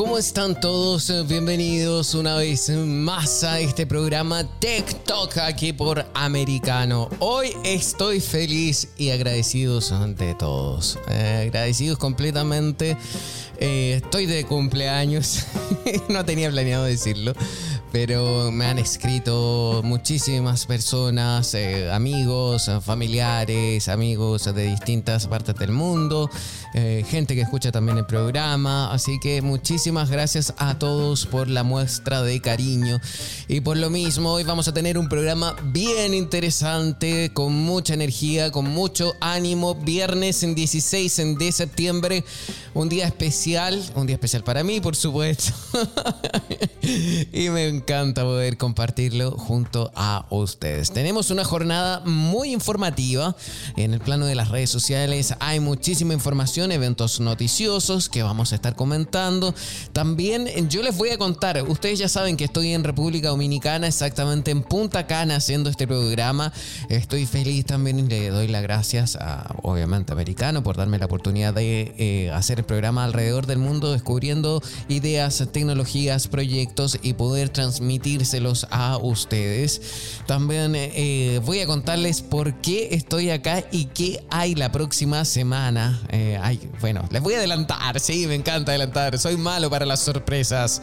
¿Cómo están todos? Bienvenidos una vez más a este programa TikTok aquí por Americano. Hoy estoy feliz y agradecidos ante todos. Eh, agradecidos completamente. Eh, estoy de cumpleaños. no tenía planeado decirlo pero me han escrito muchísimas personas, eh, amigos, familiares, amigos de distintas partes del mundo, eh, gente que escucha también el programa, así que muchísimas gracias a todos por la muestra de cariño. Y por lo mismo hoy vamos a tener un programa bien interesante, con mucha energía, con mucho ánimo, viernes en 16 de septiembre, un día especial, un día especial para mí por supuesto, y me encanta poder compartirlo junto a ustedes. Tenemos una jornada muy informativa en el plano de las redes sociales. Hay muchísima información, eventos noticiosos que vamos a estar comentando. También yo les voy a contar, ustedes ya saben que estoy en República Dominicana, exactamente en Punta Cana haciendo este programa. Estoy feliz también y le doy las gracias a, obviamente, Americano por darme la oportunidad de eh, hacer el programa alrededor del mundo, descubriendo ideas, tecnologías, proyectos y poder transmitírselos a ustedes. También eh, voy a contarles por qué estoy acá y qué hay la próxima semana. Eh, bueno, les voy a adelantar, sí, me encanta adelantar. Soy malo para las sorpresas.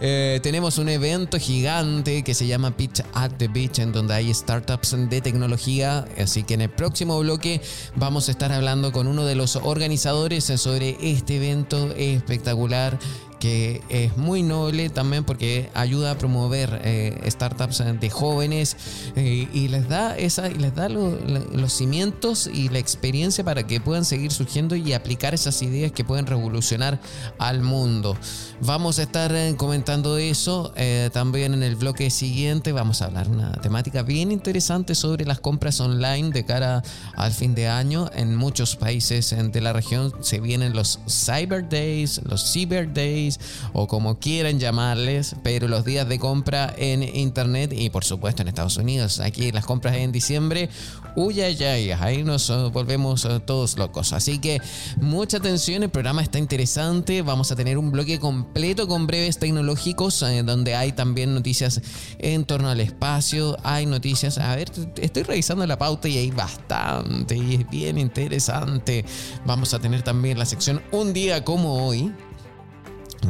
Eh, tenemos un evento gigante que se llama Pitch at the Beach, en donde hay startups de tecnología. Así que en el próximo bloque vamos a estar hablando con uno de los organizadores sobre este evento espectacular que es muy noble también porque ayuda a promover eh, startups de jóvenes eh, y les da esa les da los cimientos y la experiencia para que puedan seguir surgiendo y aplicar esas ideas que pueden revolucionar al mundo. Vamos a estar eh, comentando eso también en el bloque siguiente. Vamos a hablar una temática bien interesante sobre las compras online de cara al fin de año. En muchos países de la región se vienen los Cyber Days, los Cyber Days o como quieran llamarles, pero los días de compra en internet y por supuesto en Estados Unidos, aquí las compras en diciembre, uy, ay, ay, ahí nos eh, volvemos eh, todos locos. Así que mucha atención, el programa está interesante, vamos a tener un bloque completo con breves tecnológicos eh, donde hay también noticias en torno al espacio, hay noticias, a ver, estoy revisando la pauta y hay bastante y es bien interesante. Vamos a tener también la sección Un día como hoy,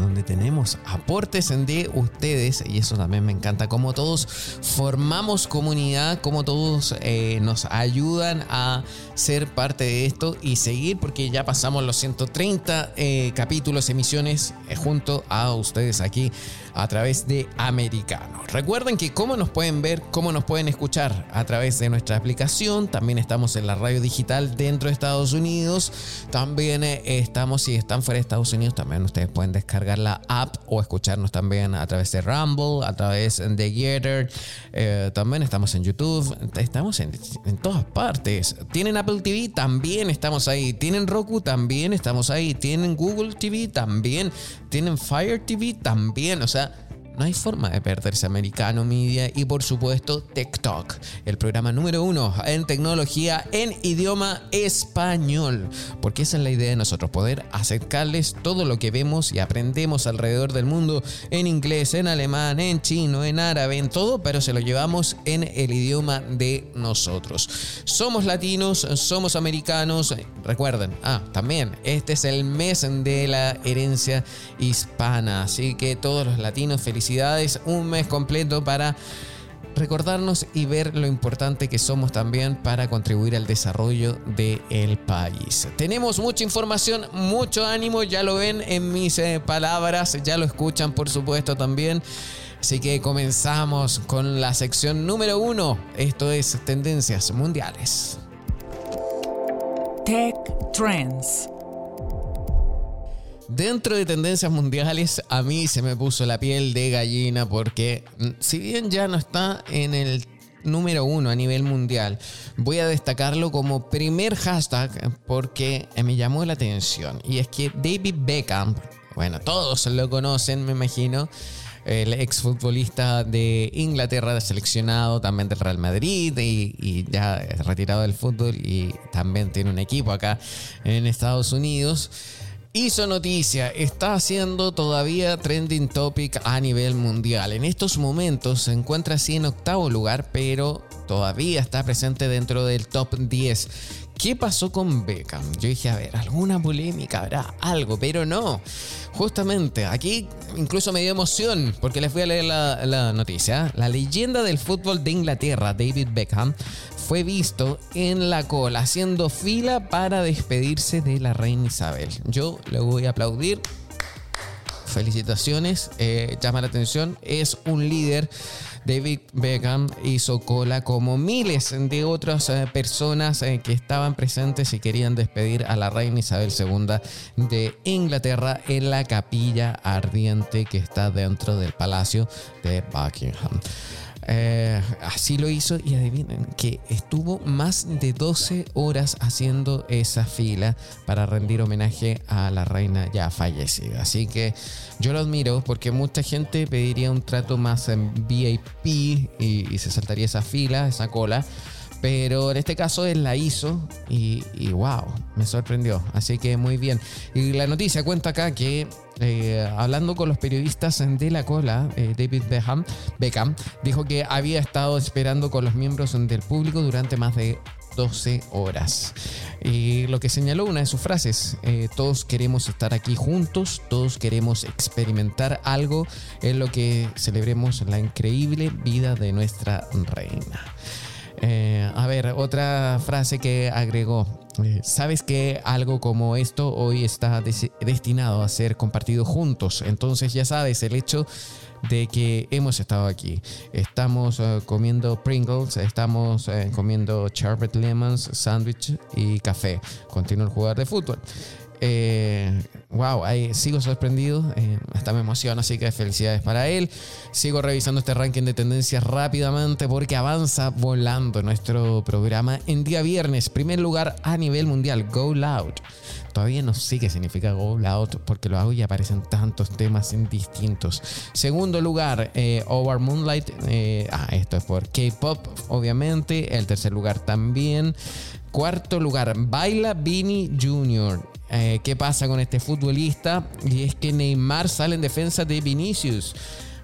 donde tenemos aportes de ustedes y eso también me encanta, como todos formamos comunidad, como todos eh, nos ayudan a ser parte de esto y seguir porque ya pasamos los 130 eh, capítulos, emisiones eh, junto a ustedes aquí a través de Americano. Recuerden que cómo nos pueden ver, cómo nos pueden escuchar a través de nuestra aplicación. También estamos en la radio digital dentro de Estados Unidos. También eh, estamos, si están fuera de Estados Unidos, también ustedes pueden descargar la app o escucharnos también a través de Rumble, a través de Getter. Eh, también estamos en YouTube. Estamos en, en todas partes. ¿Tienen Apple TV? También estamos ahí. ¿Tienen Roku? También estamos ahí. ¿Tienen Google TV? También. ¿Tienen Fire TV? También. O sea, no hay forma de perderse Americano Media y por supuesto TikTok, el programa número uno en tecnología en idioma español. Porque esa es la idea de nosotros, poder acercarles todo lo que vemos y aprendemos alrededor del mundo en inglés, en alemán, en chino, en árabe, en todo, pero se lo llevamos en el idioma de nosotros. Somos latinos, somos americanos. Recuerden, ah, también, este es el mes de la herencia hispana, así que todos los latinos felices un mes completo para recordarnos y ver lo importante que somos también para contribuir al desarrollo del país. Tenemos mucha información, mucho ánimo, ya lo ven en mis eh, palabras, ya lo escuchan por supuesto también. Así que comenzamos con la sección número uno. Esto es Tendencias Mundiales. Tech Trends. Dentro de tendencias mundiales a mí se me puso la piel de gallina porque mm, si bien ya no está en el número uno a nivel mundial, voy a destacarlo como primer hashtag porque me llamó la atención. Y es que David Beckham, bueno, todos lo conocen, me imagino el exfutbolista de Inglaterra, seleccionado también del Real Madrid y, y, ya retirado del fútbol y también tiene un equipo acá en Estados Unidos. Hizo noticia, está haciendo todavía trending topic a nivel mundial. En estos momentos se encuentra así en octavo lugar, pero todavía está presente dentro del top 10. ¿Qué pasó con Beckham? Yo dije, a ver, alguna polémica, habrá algo, pero no. Justamente, aquí incluso me dio emoción porque les voy a leer la, noticia. La leyenda del fútbol de Inglaterra, David Beckham, fue visto en la cola haciendo fila para despedirse de la reina Isabel. Yo le voy a aplaudir. Felicitaciones, eh, llama la atención, es un líder David Beckham hizo cola como miles de otras eh, personas eh, que estaban presentes y querían despedir a la reina Isabel II de Inglaterra en la capilla ardiente que está dentro del palacio de Buckingham. Eh, así lo hizo y adivinen que estuvo más de 12 horas haciendo esa fila para rendir homenaje a la reina ya fallecida. Así que yo lo admiro porque mucha gente pediría un trato más en VIP y, y se saltaría esa fila, esa cola. Pero en este caso él la hizo y, wow, me sorprendió. Así que muy bien. Y la noticia cuenta acá que eh, hablando con los periodistas de la cola, eh, David Beckham, Beckham dijo que había estado esperando con los miembros del público durante más de 12 horas. Y lo que señaló una de sus frases, eh, todos queremos estar aquí juntos, todos queremos experimentar algo en lo que celebremos la increíble vida de nuestra reina. Eh, a ver, otra frase que agregó. Eh, Sabes que algo como esto hoy está destinado a ser compartido juntos. Entonces ya sabes, el hecho de que hemos estado aquí. Estamos eh, comiendo Pringles, estamos comiendo Charbet Lemons, sándwich y café. Continúa el jugador de fútbol eh, wow, ahí sigo sorprendido, eh, me emociona, así que felicidades para él. Sigo revisando este ranking de tendencias rápidamente porque avanza volando nuestro programa en día viernes. Primer lugar a nivel mundial, Go Loud. Todavía no sé qué significa Go Loud porque lo hago y aparecen tantos temas distintos. Segundo lugar, eh, Over Moonlight. Eh, ah, esto es por K-Pop, obviamente. El tercer lugar también. Cuarto lugar, Baila Vini Jr. Eh, ¿Qué pasa con este futbolista? Y es que Neymar sale en defensa de Vinicius.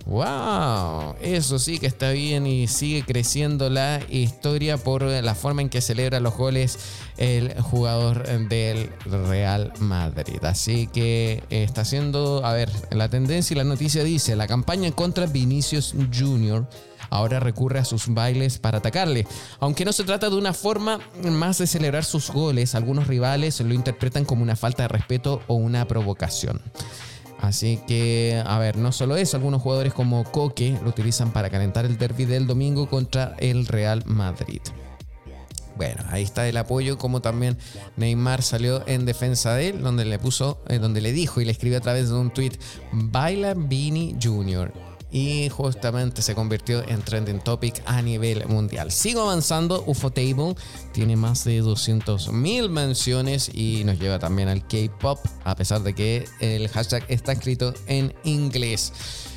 ¡Wow! Eso sí que está bien y sigue creciendo la historia por la forma en que celebra los goles el jugador del Real Madrid. Así que está haciendo, a ver, la tendencia y la noticia dice, la campaña contra Vinicius Jr ahora recurre a sus bailes para atacarle. Aunque no se trata de una forma más de celebrar sus goles, algunos rivales lo interpretan como una falta de respeto o una provocación. Así que, a ver, no solo eso, algunos jugadores como Coque lo utilizan para calentar el derby del domingo contra el Real Madrid. Bueno, ahí está el apoyo, como también Neymar salió en defensa de él, donde le puso, eh, donde le dijo y le escribió a través de un tweet, baila Vini Jr y justamente se convirtió en trending topic a nivel mundial. Sigo avanzando, Ufotable tiene más de 200 mil menciones y nos lleva también al K-pop, a pesar de que el hashtag está escrito en inglés.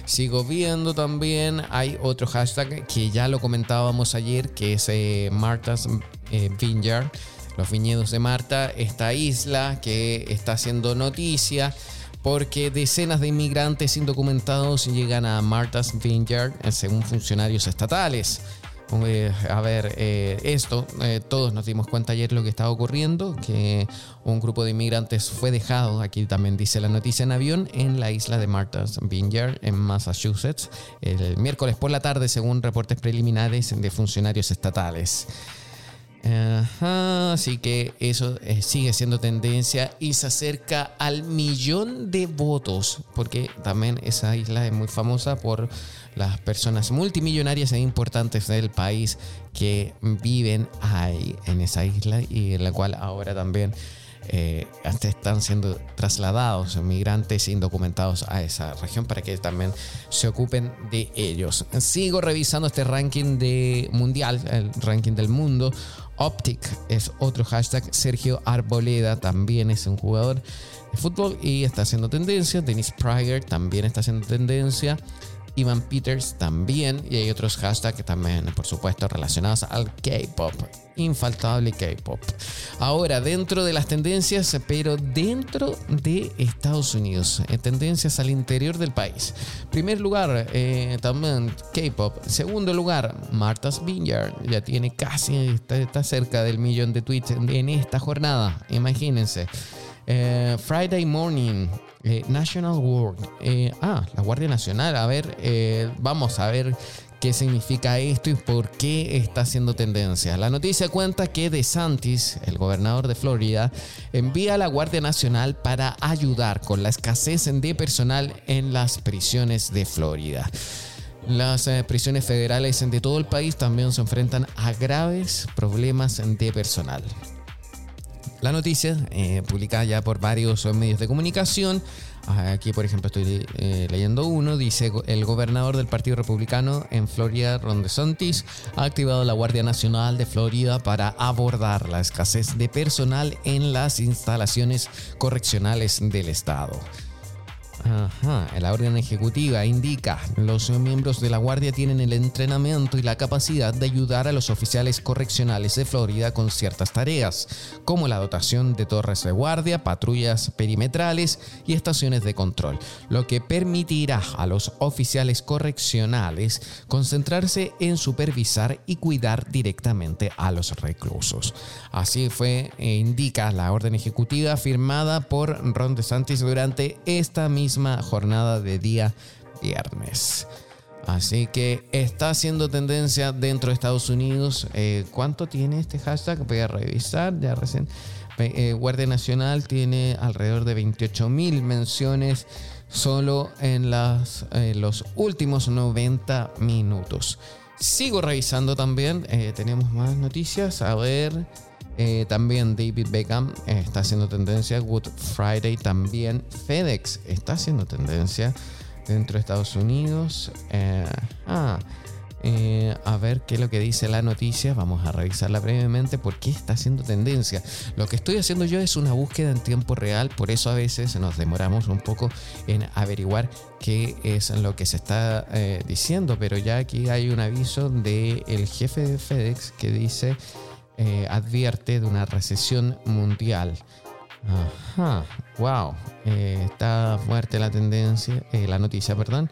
Sigo viendo también, hay otro hashtag que ya lo comentábamos ayer, que es eh, Marta's eh, Vineyard, los viñedos de Marta, esta isla que está haciendo noticia porque decenas de inmigrantes indocumentados llegan a Martha's Vineyard eh, según funcionarios estatales. Eh, a ver, eh, esto, todos nos dimos cuenta ayer lo que estaba ocurriendo, que un grupo de inmigrantes fue dejado, aquí también dice la noticia en avión, en la isla de Martha's Vineyard, en Massachusetts, el miércoles por la tarde, según reportes preliminares de funcionarios estatales así que eso eh, sigue siendo tendencia y se acerca al millón de votos, porque también esa isla es muy famosa por las personas multimillonarias e importantes del país que viven ahí en esa isla y en la cual ahora también eh, están siendo trasladados migrantes indocumentados a esa región para que también se ocupen de ellos. Sigo revisando este ranking de mundial, el ranking del mundo. Optic es otro hashtag. Sergio Arboleda también es un jugador de fútbol y está haciendo tendencia. Dennis Pryor también está haciendo tendencia. Ivan Peters también. Y hay otros hashtags que también, por supuesto, relacionados al K-pop. Infaltable K-pop. Ahora, dentro de las tendencias, pero dentro de Estados Unidos, en tendencias al interior del país. Primer lugar, eh, también K-pop. Segundo lugar, Martha's Vineyard. Ya tiene casi, está, está cerca del millón de tweets en esta jornada. Imagínense. Eh, Friday Morning, eh, National Guard. Eh, ah, la Guardia Nacional. A ver, vamos a ver qué significa esto y por qué está haciendo tendencia. La noticia cuenta que DeSantis, el gobernador de Florida, envía a la Guardia Nacional para ayudar con la escasez de personal en las prisiones de Florida. Las prisiones federales de todo el país también se enfrentan a graves problemas de personal. La noticia, eh, publicada ya por varios medios de comunicación, aquí por ejemplo estoy eh, leyendo uno, dice el gobernador del Partido Republicano en Florida, Ron DeSantis, ha activado la Guardia Nacional de Florida para abordar la escasez de personal en las instalaciones correccionales del estado. Ajá, la orden ejecutiva indica, los miembros de la Guardia tienen el entrenamiento y la capacidad de ayudar a los oficiales correccionales de Florida con ciertas tareas, como la dotación de torres de guardia, patrullas perimetrales y estaciones de control, lo que permitirá a los oficiales correccionales concentrarse en supervisar y cuidar directamente a los reclusos. Así fue, e indica la orden ejecutiva firmada por Ron DeSantis durante esta misma jornada de día viernes. Así que está haciendo tendencia dentro de Estados Unidos. Eh, ¿Cuánto tiene este hashtag? Voy a revisar. Ya recién. Eh, Guardia Nacional tiene alrededor de 28 mil menciones solo en las, eh, los últimos 90 minutos. Sigo revisando también. tenemos más noticias. A ver. Eh, también David Beckham está haciendo tendencia. Good Friday también. FedEx está haciendo tendencia dentro de Estados Unidos. Eh, ah, eh, a ver qué es lo que dice la noticia. Vamos a revisarla brevemente. ¿Por qué está haciendo tendencia? Lo que estoy haciendo yo es una búsqueda en tiempo real. Por eso a veces nos demoramos un poco en averiguar qué es lo que se está diciendo. Pero ya aquí hay un aviso del jefe de FedEx que dice eh, advierte de una recesión mundial. Ajá, wow, eh, está fuerte la tendencia, eh, la noticia, perdón.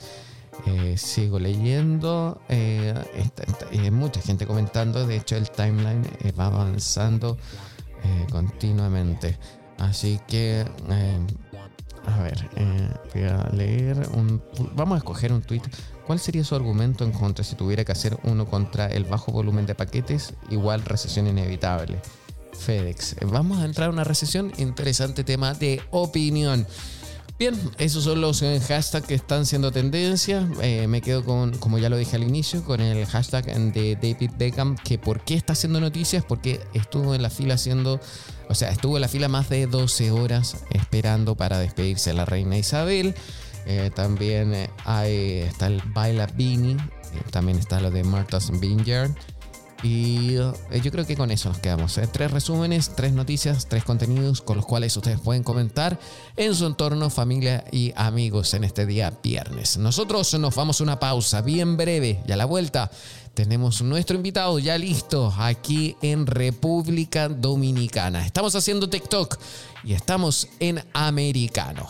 sigo leyendo, hay mucha gente comentando, de hecho el timeline va avanzando continuamente. Así que, a ver, voy a leer un... Vamos a escoger un tweet ¿Cuál sería su argumento en contra si tuviera que hacer uno contra el bajo volumen de paquetes igual recesión inevitable? FedEx. Vamos a entrar a una recesión. Interesante tema de opinión. Bien, esos son los eh, hashtags que están siendo tendencia. Eh, me quedo con, como ya lo dije al inicio, con el hashtag de David Beckham, que por qué está haciendo noticias, porque estuvo en la fila haciendo, o sea, estuvo en la fila más de 12 horas esperando para despedirse de la reina Isabel. Eh, también hay, está el Baila Beanie. También está lo de Martha's Vineyard. Y yo creo que con eso nos quedamos. Tres resúmenes, tres noticias, tres contenidos con los cuales ustedes pueden comentar en su entorno, familia y amigos en este día viernes. Nosotros nos vamos a una pausa bien breve y a la vuelta tenemos nuestro invitado ya listo aquí en República Dominicana. Estamos haciendo TikTok y estamos en Americano.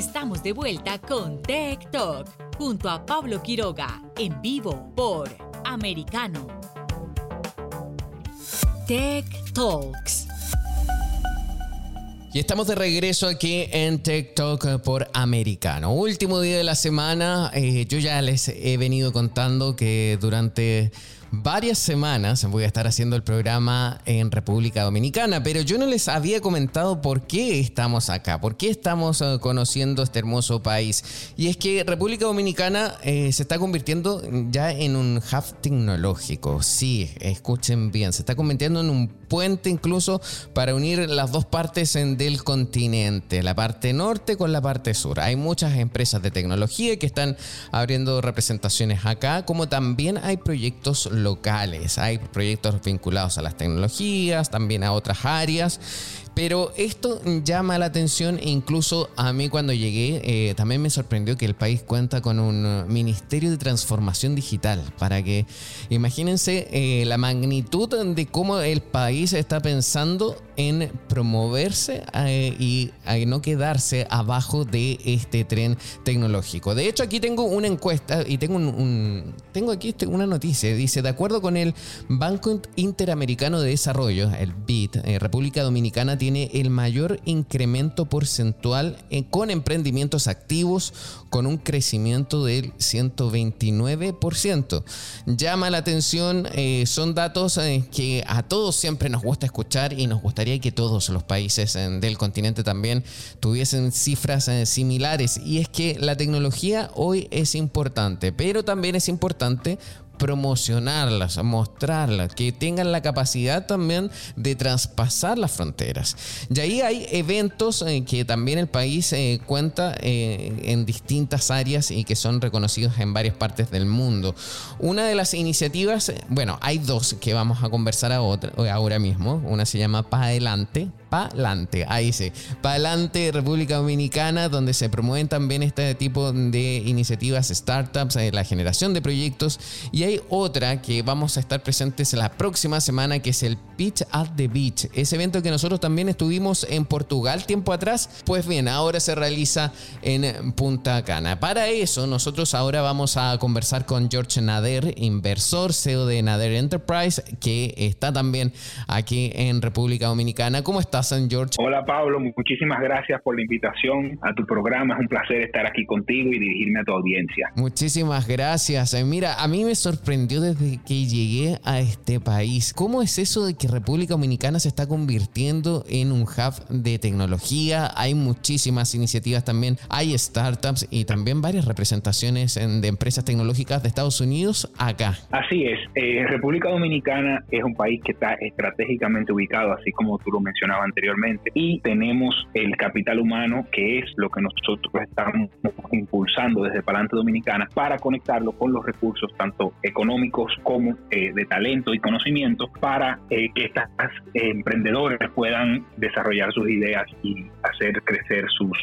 Estamos de vuelta con Tech Talk junto a Pablo Quiroga en vivo por Americano. Tech Talks. Y estamos de regreso aquí en Tech Talk por Americano. Último día de la semana. Eh, yo ya les he venido contando que durante varias semanas voy a estar haciendo el programa en República Dominicana, pero yo no les había comentado por qué estamos acá, por qué estamos eh, conociendo este hermoso país. Y es que República Dominicana eh, se está convirtiendo ya en un hub tecnológico. Sí, escuchen bien, se está convirtiendo en un puente incluso para unir las dos partes del continente, la parte norte con la parte sur. Hay muchas empresas de tecnología que están abriendo representaciones acá, como también hay proyectos locales. Hay proyectos vinculados a las tecnologías, también a otras áreas. Pero esto llama la atención e incluso a mí cuando llegué eh, también me sorprendió que el país cuenta con un Ministerio de Transformación Digital para que imagínense eh, la magnitud de cómo el país está pensando en promoverse eh, y no quedarse abajo de este tren tecnológico. De hecho, aquí tengo una encuesta y tengo un, tengo aquí este, una noticia. Dice, de acuerdo con el Banco Interamericano de Desarrollo, el BID, República Dominicana tiene el mayor incremento porcentual con emprendimientos activos con un crecimiento del 129%. Llama la atención, eh, son datos que a todos siempre nos gusta escuchar y nos gustaría que todos los países del continente también tuviesen cifras eh, similares. Y es que la tecnología hoy es importante, pero también es importante promocionarlas, mostrarlas, que tengan la capacidad también de traspasar las fronteras. Y ahí hay eventos eh, que también el país eh, cuenta eh, en distintas áreas y que son reconocidos en varias partes del mundo. Una de las iniciativas, bueno, hay dos que vamos a conversar ahora mismo. Una se llama Pa Adelante, Pa'lante, ahí sí, Pa'lante República Dominicana, donde se promueven también este tipo de iniciativas, startups, eh, la generación de proyectos. Y hay otra que vamos a estar presentes la próxima semana, que es el Pitch at the Beach. Ese evento que nosotros también estuvimos en Portugal tiempo atrás, pues bien, ahora se realiza en Punta Cana. Para eso, nosotros ahora vamos a conversar con George Nader, inversor, CEO de Nader Enterprise, que está también aquí en República Dominicana. ¿Cómo está? George? Hola Pablo, muchísimas gracias por la invitación a tu programa. Es un placer estar aquí contigo y dirigirme a tu audiencia. Muchísimas gracias. Eh, mira, a mí me sorprendió desde que llegué a este país. ¿Cómo es eso de que República Dominicana se está convirtiendo en un hub de tecnología? Hay muchísimas iniciativas también, hay startups y también varias representaciones de empresas tecnológicas de Estados Unidos acá. Así es. Eh, República Dominicana es un país que está estratégicamente ubicado, así como tú lo mencionabas anteriormente. Y tenemos el capital humano, que es lo que nosotros estamos impulsando desde Palante Dominicana para conectarlo con los recursos tanto económicos como eh, de talento y conocimiento para eh, que estas eh, emprendedores puedan desarrollar sus ideas y hacer crecer sus,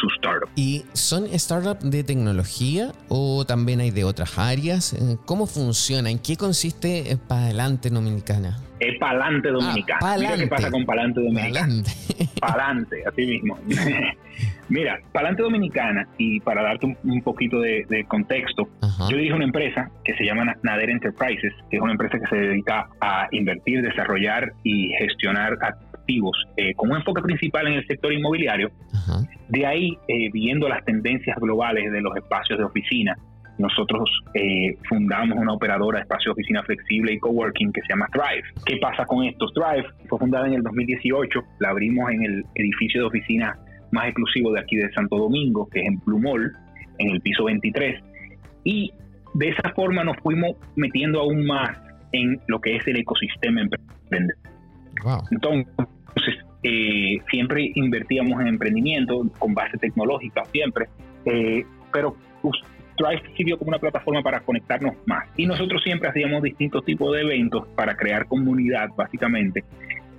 sus startups. ¿Y son startups de tecnología o también hay de otras áreas? ¿Cómo funciona? ¿En qué consiste Palante Dominicana? Es Palante Dominicana. Ah, Mira qué pasa con Palante Dominicana. Palante, así mismo. Mira, Palante Dominicana, y para darte un, poquito de, contexto, yo dirijo una empresa que se llama Nader Enterprises, que es una empresa que se dedica a invertir, desarrollar y gestionar activos eh, con un enfoque principal en el sector inmobiliario. De ahí, eh, viendo las tendencias globales de los espacios de oficina, nosotros eh, fundamos una operadora de espacio de oficina flexible y coworking que se llama Thrive. ¿Qué pasa con esto? Thrive fue fundada en el 2018, la abrimos en el edificio de oficina más exclusivo de aquí de Santo Domingo, que es en Blue Mall, en el piso 23. Y de esa forma nos fuimos metiendo aún más en lo que es el ecosistema emprendedor. Entonces, eh, siempre invertíamos en emprendimiento con base tecnológica, siempre, eh, pero Stripe sirvió como una plataforma para conectarnos más. Y nosotros siempre hacíamos distintos tipos de eventos para crear comunidad, básicamente,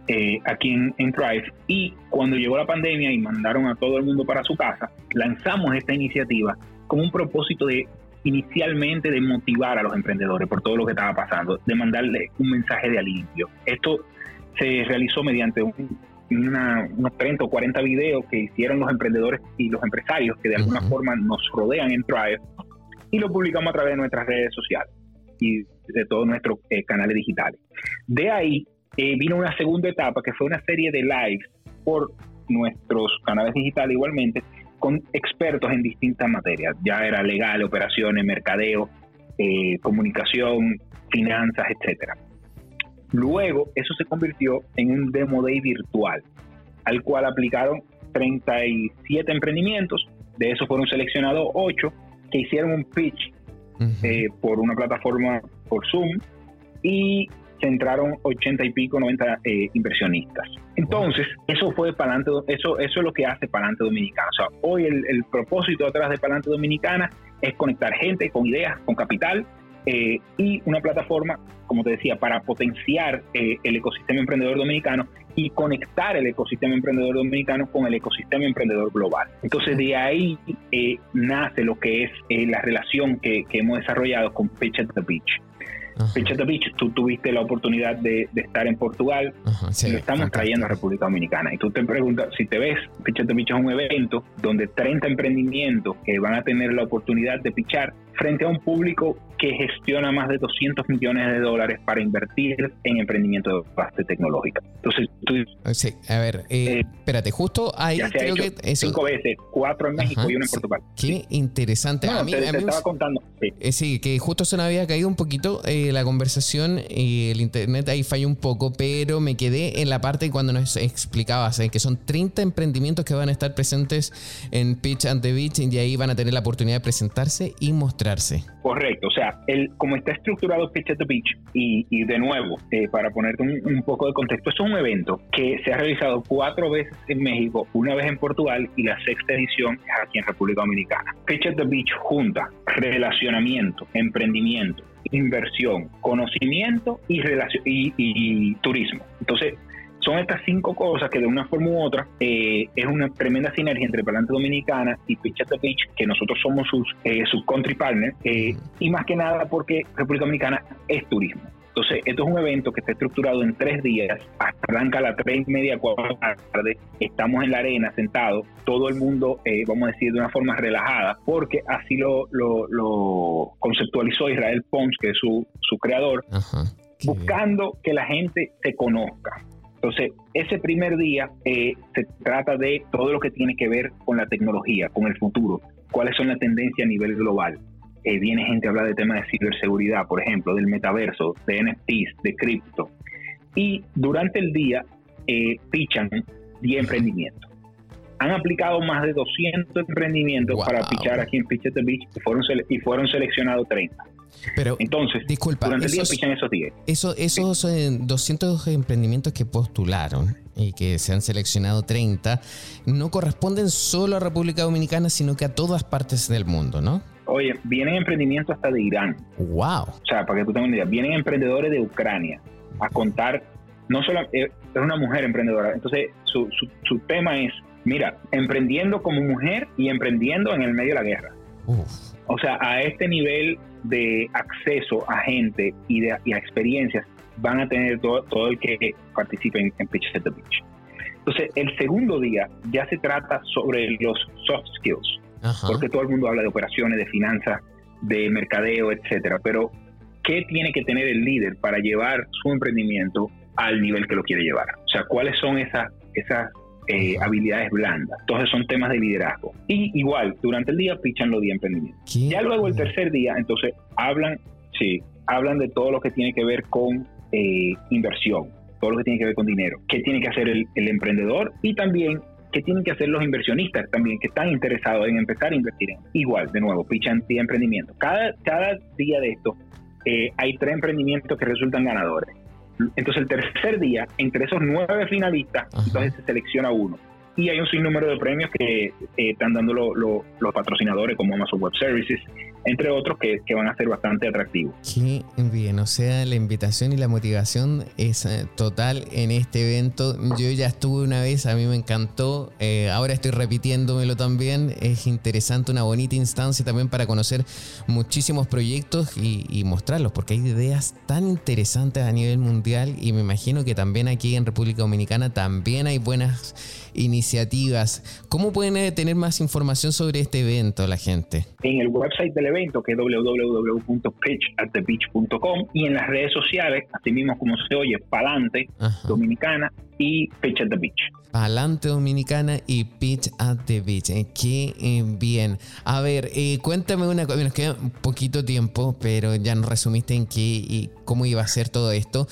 eh, aquí en, en Thrive. Y cuando llegó la pandemia y mandaron a todo el mundo para su casa, lanzamos esta iniciativa con un propósito de inicialmente de motivar a los emprendedores por todo lo que estaba pasando, de mandarle un mensaje de alivio. Esto se realizó mediante unos 30 o 40 videos que hicieron los emprendedores y los empresarios que de alguna forma nos rodean en Thrive y lo publicamos a través de nuestras redes sociales y de todos nuestros eh, canales digitales. De ahí eh, vino una segunda etapa que fue una serie de lives por nuestros canales digitales igualmente con expertos en distintas materias. Ya era legal, operaciones, mercadeo, eh, comunicación, finanzas, etcétera. Luego, eso se convirtió en un Demo Day virtual, al cual aplicaron 37 emprendimientos, de esos fueron seleccionados 8 que hicieron un pitch eh, por una plataforma por Zoom y se entraron 80 y pico, 90 eh, inversionistas. Entonces, eso fue Palante, eso, eso es lo que hace Palante Dominicana. O sea, hoy el, el propósito detrás de Palante Dominicana es conectar gente con ideas, con capital, eh, y una plataforma, como te decía, para potenciar eh, el ecosistema emprendedor dominicano y conectar el ecosistema emprendedor dominicano con el ecosistema emprendedor global. Entonces de ahí eh, nace lo que es la relación que, que, hemos desarrollado con Pitch at the Beach. Pitch the Beach, tú tuviste la oportunidad de, estar en Portugal y lo estamos trayendo a República Dominicana. Y tú te preguntas, si te ves, Pitch the Beach es un evento donde 30 emprendimientos que van a tener la oportunidad de pichar frente a un público que gestiona más de 200 millones de dólares para invertir en emprendimiento de base tecnológica. Entonces, tú... Sí, a ver, eh, eh, espérate, justo ahí creo que eso... Cinco veces, cuatro en México y uno en Portugal. Qué interesante. a mí, te, estaba contando. Eh, sí. que justo se me había caído un poquito la conversación y el internet ahí falló un poco, pero me quedé en la parte cuando nos explicabas que son 30 emprendimientos que van a estar presentes en Pitch and the Beach y ahí van a tener la oportunidad de presentarse y mostrar Correcto, o sea, el, como está estructurado Pitch at the Beach, y, de nuevo, eh, para ponerte un, poco de contexto, es un evento que se ha realizado cuatro veces en México, una vez en Portugal y la sexta edición es aquí en República Dominicana. Pitch at the Beach junta relacionamiento, emprendimiento, inversión, conocimiento y, y turismo. Entonces, son estas cinco cosas que de una forma u otra eh, es una tremenda sinergia entre Palante Dominicana y Pitch at the Beach, que nosotros somos sus, eh, country partners, eh, y más que nada porque República Dominicana es turismo. Entonces, esto es un evento que está estructurado en tres días, arranca a las tres y media, cuatro de la tarde, estamos en la arena sentados, todo el mundo, eh, vamos a decir, de una forma relajada, porque así lo, lo, conceptualizó Israel Pons, que es su, su creador, buscando que la gente se conozca. Entonces, ese primer día eh, se trata de todo lo que tiene que ver con la tecnología, con el futuro, cuáles son las tendencias a nivel global. Eh, viene gente a hablar de temas de ciberseguridad, por ejemplo, del metaverso, de NFTs, de cripto. Y durante el día eh, pichan 10 emprendimientos. Han aplicado más de 200 emprendimientos para pichar aquí en Pitch the Beach y fueron, y fueron seleccionados 30. Pero, Entonces, disculpa, durante el día pichan esos 10. esos 200 emprendimientos que postularon y que se han seleccionado 30, no corresponden solo a República Dominicana, sino que a todas partes del mundo, ¿no? Oye, vienen emprendimientos hasta de Irán. ¡Wow! O sea, para que tú tengas una idea, vienen emprendedores de Ucrania a contar, no solo, eh, es una mujer emprendedora, entonces su, su, su tema es, mira, emprendiendo como mujer y emprendiendo en el medio de la guerra. Uf. O sea, a este nivel de acceso a gente y, de, a experiencias van a tener todo, todo el que participe en, Pitch at the Beach. Entonces, el segundo día ya se trata sobre los soft skills, porque todo el mundo habla de operaciones, de finanzas, de mercadeo, etcétera. Pero, ¿qué tiene que tener el líder para llevar su emprendimiento al nivel que lo quiere llevar? O sea, cuáles son esas, esas eh, habilidades blandas. Entonces son temas de liderazgo. Y igual, durante el día pichan los días de emprendimiento. Ya luego el tercer día, entonces hablan, sí, hablan de todo lo que tiene que ver con eh, inversión, todo lo que tiene que ver con dinero, qué tiene que hacer el, emprendedor y también qué tienen que hacer los inversionistas también que están interesados en empezar a invertir en. Igual, de nuevo, pichan día de emprendimiento. Cada, cada día de esto eh, hay tres emprendimientos que resultan ganadores. Entonces el tercer día, entre esos nueve finalistas, entonces se selecciona uno. Y hay un sinnúmero de premios que eh, están dando los patrocinadores como Amazon Web Services, entre otros que, van a ser bastante atractivos. Qué bien, o sea, la invitación y la motivación es eh, total en este evento. Yo ya estuve una vez, a mí me encantó, eh, ahora estoy repitiéndomelo también. Es interesante, una bonita instancia también para conocer muchísimos proyectos y, y mostrarlos, porque hay ideas tan interesantes a nivel mundial y me imagino que también aquí en República Dominicana también hay buenas iniciativas. ¿Cómo pueden eh, tener más información sobre este evento la gente? En el website del evento, que es www.pitchatthebeach.com y en las redes sociales, así mismo como se oye, Palante Dominicana y Pitch at the Beach. Palante Dominicana y Pitch at the Beach. Eh, qué eh, bien. A ver, cuéntame una cosa. Nos queda un poquito tiempo, pero ya nos resumiste en qué y cómo iba a ser todo esto.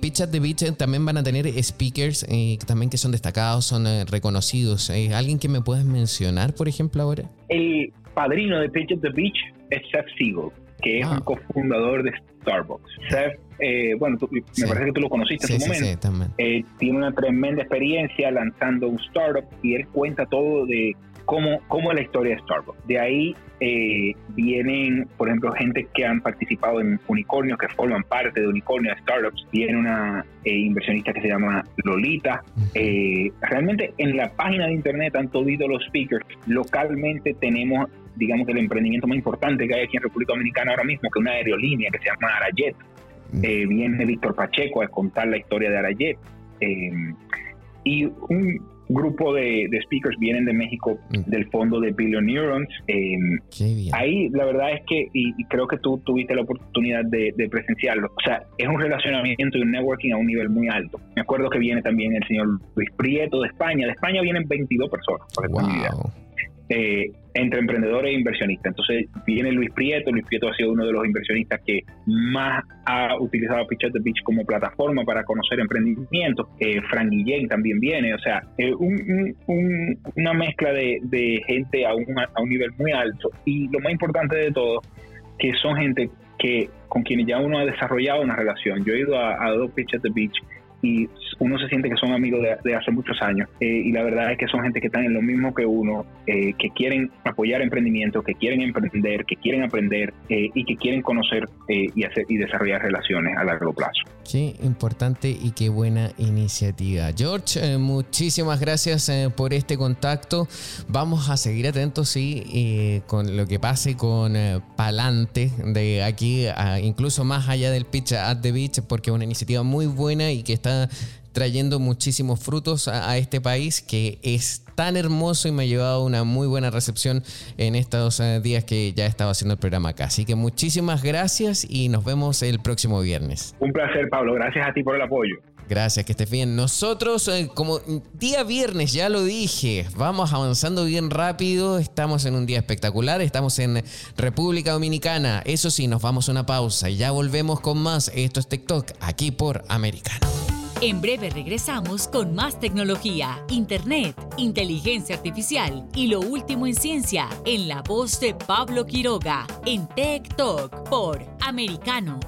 Pitch at the Beach también van a tener speakers también que son destacados, son reconocidos. ¿Alguien que me puedas mencionar, por ejemplo, ahora? El padrino de Pitch at the Beach es Seth Siegel, que es un ah. cofundador de Starbucks. Seth, eh, bueno, me parece que tú lo conociste en su momento. Eh, tiene una tremenda experiencia lanzando un startup y él cuenta todo de cómo, cómo es la historia de Starbucks. De ahí eh, vienen, por ejemplo, gente que han participado en unicornios, que forman parte de unicornios startups. Viene una eh, inversionista que se llama Lolita. Eh, realmente en la página de internet han todos los speakers. Localmente tenemos, digamos, el emprendimiento más importante que hay aquí en República Dominicana ahora mismo, que es una aerolínea que se llama Arayet. viene Víctor Pacheco a contar la historia de Arayet. y un, grupo de, speakers vienen de México mm. del fondo de Billion Neurons. Em, ahí la verdad es que, y, creo que tú tuviste la oportunidad de, presenciarlo, o sea, es un relacionamiento y un networking a un nivel muy alto. Me acuerdo que viene también el señor Luis Prieto de España. De España vienen 22 personas, para wow. Eh, entre emprendedores e inversionistas. Entonces viene Luis Prieto, Luis Prieto ha sido uno de los inversionistas que más ha utilizado Pitch at the Beach como plataforma para conocer emprendimientos. Eh, Frank Guillén también viene, o sea, eh, una mezcla de, gente a un, a un nivel muy alto. Y lo más importante de todo, que son gente que con quienes ya uno ha desarrollado una relación. Yo he ido a, a dos Pitch at the Beach y uno se siente que son amigos de, hace muchos años eh, y la verdad es que son gente que están en lo mismo que uno, eh, que quieren apoyar emprendimiento, que quieren emprender, que quieren aprender eh, y que quieren conocer y, hacer, y desarrollar relaciones a largo plazo. Qué importante y qué buena iniciativa. George, muchísimas gracias por este contacto. Vamos a seguir atentos, sí, con lo que pase con Palante de aquí, incluso más allá del Pitch at the Beach, porque es una iniciativa muy buena y que está trayendo muchísimos frutos a, este país que es tan hermoso y me ha llevado una muy buena recepción en estos eh, días que ya estaba haciendo el programa acá. Así que muchísimas gracias y nos vemos el próximo viernes. Un placer, Pablo. Gracias a ti por el apoyo. Gracias, que estés bien. Nosotros, eh, como día viernes, ya lo dije, vamos avanzando bien rápido. Estamos en un día espectacular. Estamos en República Dominicana. Eso sí, nos vamos a una pausa y ya volvemos con más. Esto es TikTok, aquí por Americano. En breve regresamos con más tecnología, internet, inteligencia artificial y lo último en ciencia en la voz de Pablo Quiroga en Tech Talk por Americano.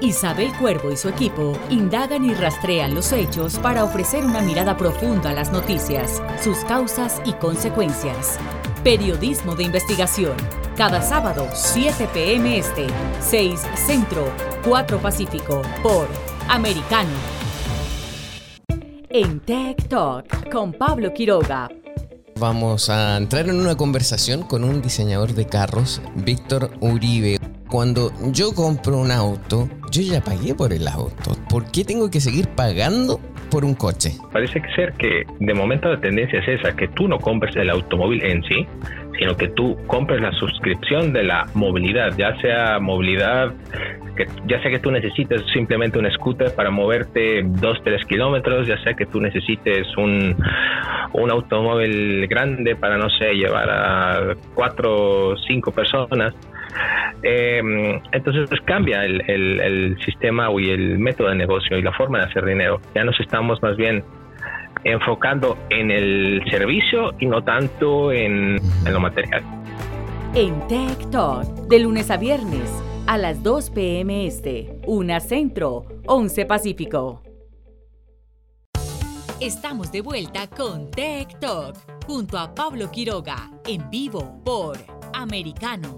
Isabel Cuervo y su equipo indagan y rastrean los hechos para ofrecer una mirada profunda a las noticias, sus causas y consecuencias. Periodismo de investigación. Cada sábado, 7 p.m. Este, 6 Centro, 4 Pacífico, por Americano. En Tech Talk con Pablo Quiroga. Vamos a entrar en una conversación con un diseñador de carros, Víctor Uribe. Cuando yo compro un auto, yo ya pagué por el auto. ¿Por qué tengo que seguir pagando por un coche? Parece ser que de momento la tendencia es esa, que tú no compres el automóvil en sí, sino que tú compres la suscripción de la movilidad, ya sea movilidad, que ya sea que tú necesites simplemente un scooter para moverte 2, 3 kilómetros, ya sea que tú necesites un, un automóvil grande para, no sé, llevar a 4 o 5 personas. Eh, entonces pues, cambia el, el, el, sistema y el método de negocio y la forma de hacer dinero. Ya nos estamos más bien enfocando en el servicio y no tanto en, en lo material. En Tech Talk, de lunes a viernes, a las 2 p.m. Este, 1 Centro, 11 Pacífico. Estamos de vuelta con Tech Talk, junto a Pablo Quiroga, en vivo por Americano.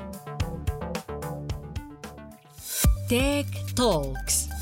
Tech Talks.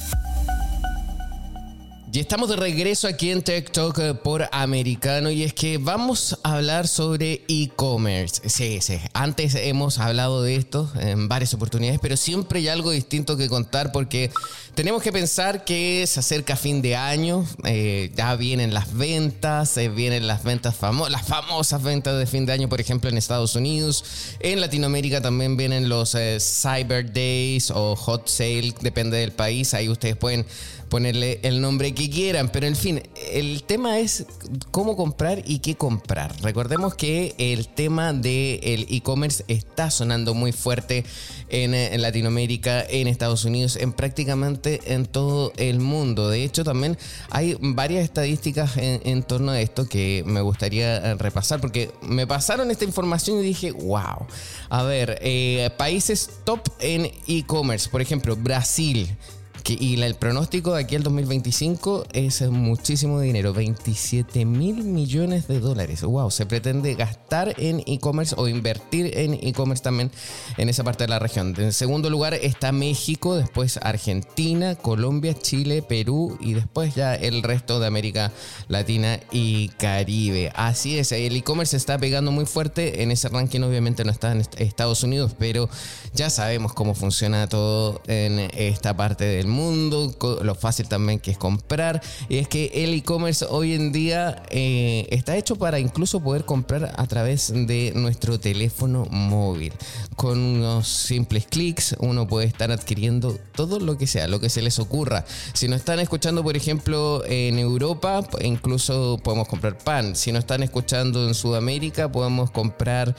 Y estamos de regreso aquí en TikTok eh, por Americano y es que vamos a hablar sobre e-commerce. Sí, sí, antes hemos hablado de esto en varias oportunidades, pero siempre hay algo distinto que contar porque tenemos que pensar que se acerca fin de año, eh, ya vienen las ventas, eh, vienen las ventas famosas, las famosas ventas de fin de año, por ejemplo, en Estados Unidos. En Latinoamérica también vienen los Cyber Days o Hot Sale, depende del país. Ahí ustedes pueden ponerle el nombre que quieran, pero en fin, el tema es cómo comprar y qué comprar. Recordemos que el tema del e-commerce está sonando muy fuerte en, Latinoamérica, en Estados Unidos, en prácticamente en todo el mundo. De hecho, también hay varias estadísticas en, torno a esto que me gustaría eh, repasar, porque me pasaron esta información y dije, wow. A ver, eh, países top en e-commerce, por ejemplo, Brasil y el pronóstico de aquí al 2025 es muchísimo dinero, 27 mil millones de dólares. Wow, se pretende gastar en e-commerce o invertir en e-commerce también en esa parte de la región. En segundo lugar está México, después Argentina, Colombia, Chile, Perú y después ya el resto de América Latina y Caribe. Así es, el e-commerce está pegando muy fuerte. En ese ranking obviamente no está en Estados Unidos, pero ya sabemos cómo funciona todo en esta parte del lo fácil también que es comprar. Y es que el e-commerce hoy en día eh, está hecho para incluso poder comprar a través de nuestro teléfono móvil. Con unos simples clics uno puede estar adquiriendo todo lo que sea, lo que se les ocurra. Si nos están escuchando, por ejemplo, en Europa, incluso podemos comprar pan. Si nos están escuchando en Sudamérica, podemos comprar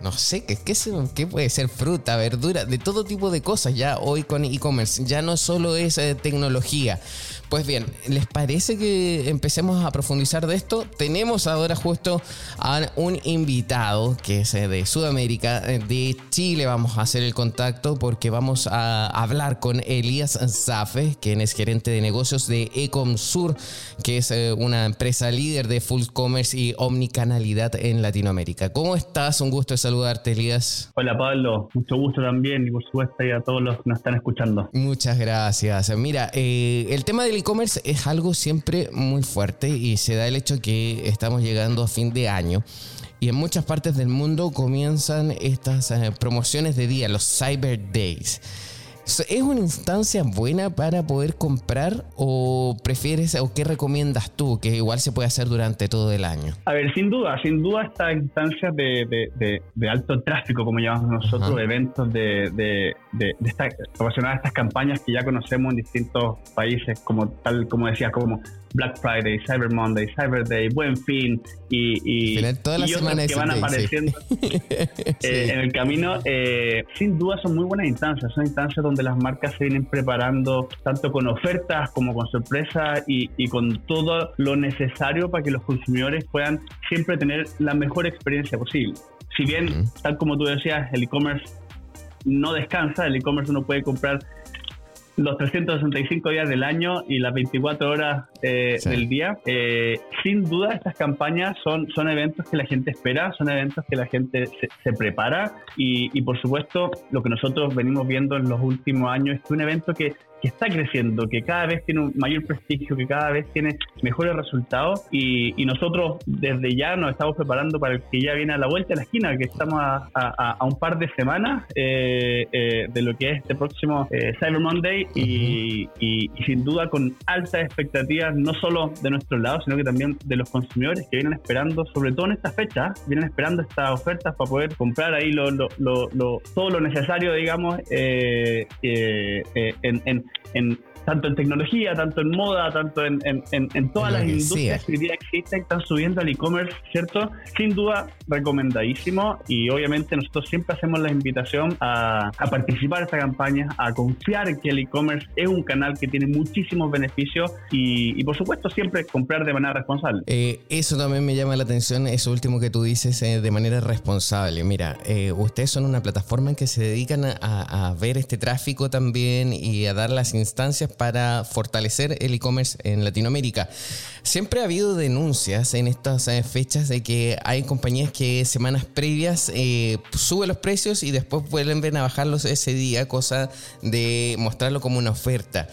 no sé, ¿qué, qué, puede ser? Fruta, verdura, de todo tipo de cosas ya hoy con e-commerce. Ya no solo es eh, tecnología. Pues bien, ¿les parece que empecemos a profundizar de esto? Tenemos ahora justo a un invitado que es eh, de Sudamérica, eh, de Chile. Vamos a hacer el contacto porque vamos a hablar con Elías Zafe, quien es gerente de negocios de Ecomsur, que es eh, una empresa líder de full commerce y omnicanalidad en Latinoamérica. ¿Cómo estás? Un gusto saludarte, Elías. Hola, Pablo. Mucho gusto también y por supuesto a todos los que nos están escuchando. Muchas gracias. Mira, el tema del e-commerce es algo siempre muy fuerte y se da el hecho que estamos llegando a fin de año y en muchas partes del mundo comienzan estas eh, promociones de día, los Cyber Days. ¿Es una instancia buena para poder comprar o prefieres o qué recomiendas tú que igual se puede hacer durante todo el año? A ver, sin duda, sin duda estas instancias de, de, alto tráfico, como llamamos nosotros, eventos de, de, de, estas, a estas campañas que ya conocemos en distintos países, como tal como decías, como Black Friday, Cyber Monday, Cyber Day, Buen Fin y, y, todas las semanas que van apareciendo. eh, en el camino, eh, sin duda son muy buenas instancias, son instancias donde las marcas se vienen preparando tanto con ofertas como con sorpresas y, y con todo lo necesario para que los consumidores puedan siempre tener la mejor experiencia posible. Si bien, tal como tú decías, el e-commerce no descansa, el e-commerce uno puede comprar los 365 días del año y las 24 horas eh, del día. Eh, sin duda, estas campañas son, son eventos que la gente espera, son eventos que la gente se, prepara y, y, por supuesto, lo que nosotros venimos viendo en los últimos años es que un evento que que está creciendo, que cada vez tiene un mayor prestigio, que cada vez tiene mejores resultados y, nosotros desde ya nos estamos preparando para el que ya viene a la vuelta de la esquina, que estamos a, un par de semanas eh, eh, de lo que es este próximo eh, Cyber Monday y, sin duda con altas expectativas, no solo de nuestro lado, sino que también de los consumidores que vienen esperando, sobre todo en esta fecha, vienen esperando estas ofertas para poder comprar ahí lo, todo lo necesario, digamos, en, en tanto en tecnología, tanto en moda, tanto en, en, todas las industrias que hoy día existen, están subiendo al e-commerce, ¿cierto? Sin duda, recomendadísimo y obviamente nosotros siempre hacemos la invitación a, participar en esta campaña, a confiar en que el e-commerce es un canal que tiene muchísimos beneficios y, por supuesto siempre comprar de manera responsable. Eh, eso también me llama la atención, eso último que tú dices, eh, de manera responsable. Mira, eh, ustedes son una plataforma en que se dedican a, a ver este tráfico también y a dar las instancias para fortalecer el e-commerce en Latinoamérica. Siempre ha habido denuncias en estas fechas de que hay compañías que semanas previas eh, suben los precios y después vuelven a bajarlos ese día, cosa de mostrarlo como una oferta.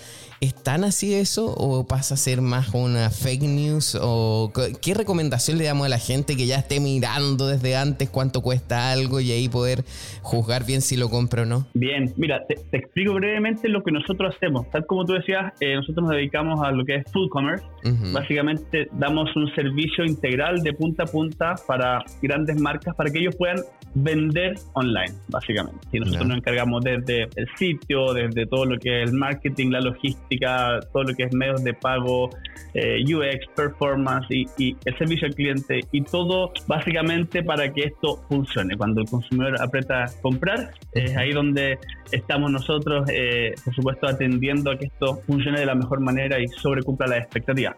¿Es tan así eso o pasa a ser más una fake news? ¿O qué recomendación le damos a la gente que ya esté mirando desde antes cuánto cuesta algo y ahí poder juzgar bien si lo compra o no? Bien, mira, te, explico brevemente lo que nosotros hacemos. Tal como tú decías, eh, nosotros nos dedicamos a lo que es food commerce. Básicamente damos un servicio integral de punta a punta para grandes marcas para que ellos puedan vender online, básicamente. Y nosotros nos encargamos desde el sitio, desde todo lo que es el marketing, la logística, todo lo que es medios de pago, eh, UX, performance y, el servicio al cliente y todo básicamente para que esto funcione. Cuando el consumidor aprieta comprar, es ahí donde estamos nosotros, eh, por supuesto, atendiendo a que esto funcione de la mejor manera y sobrecumpla las expectativas.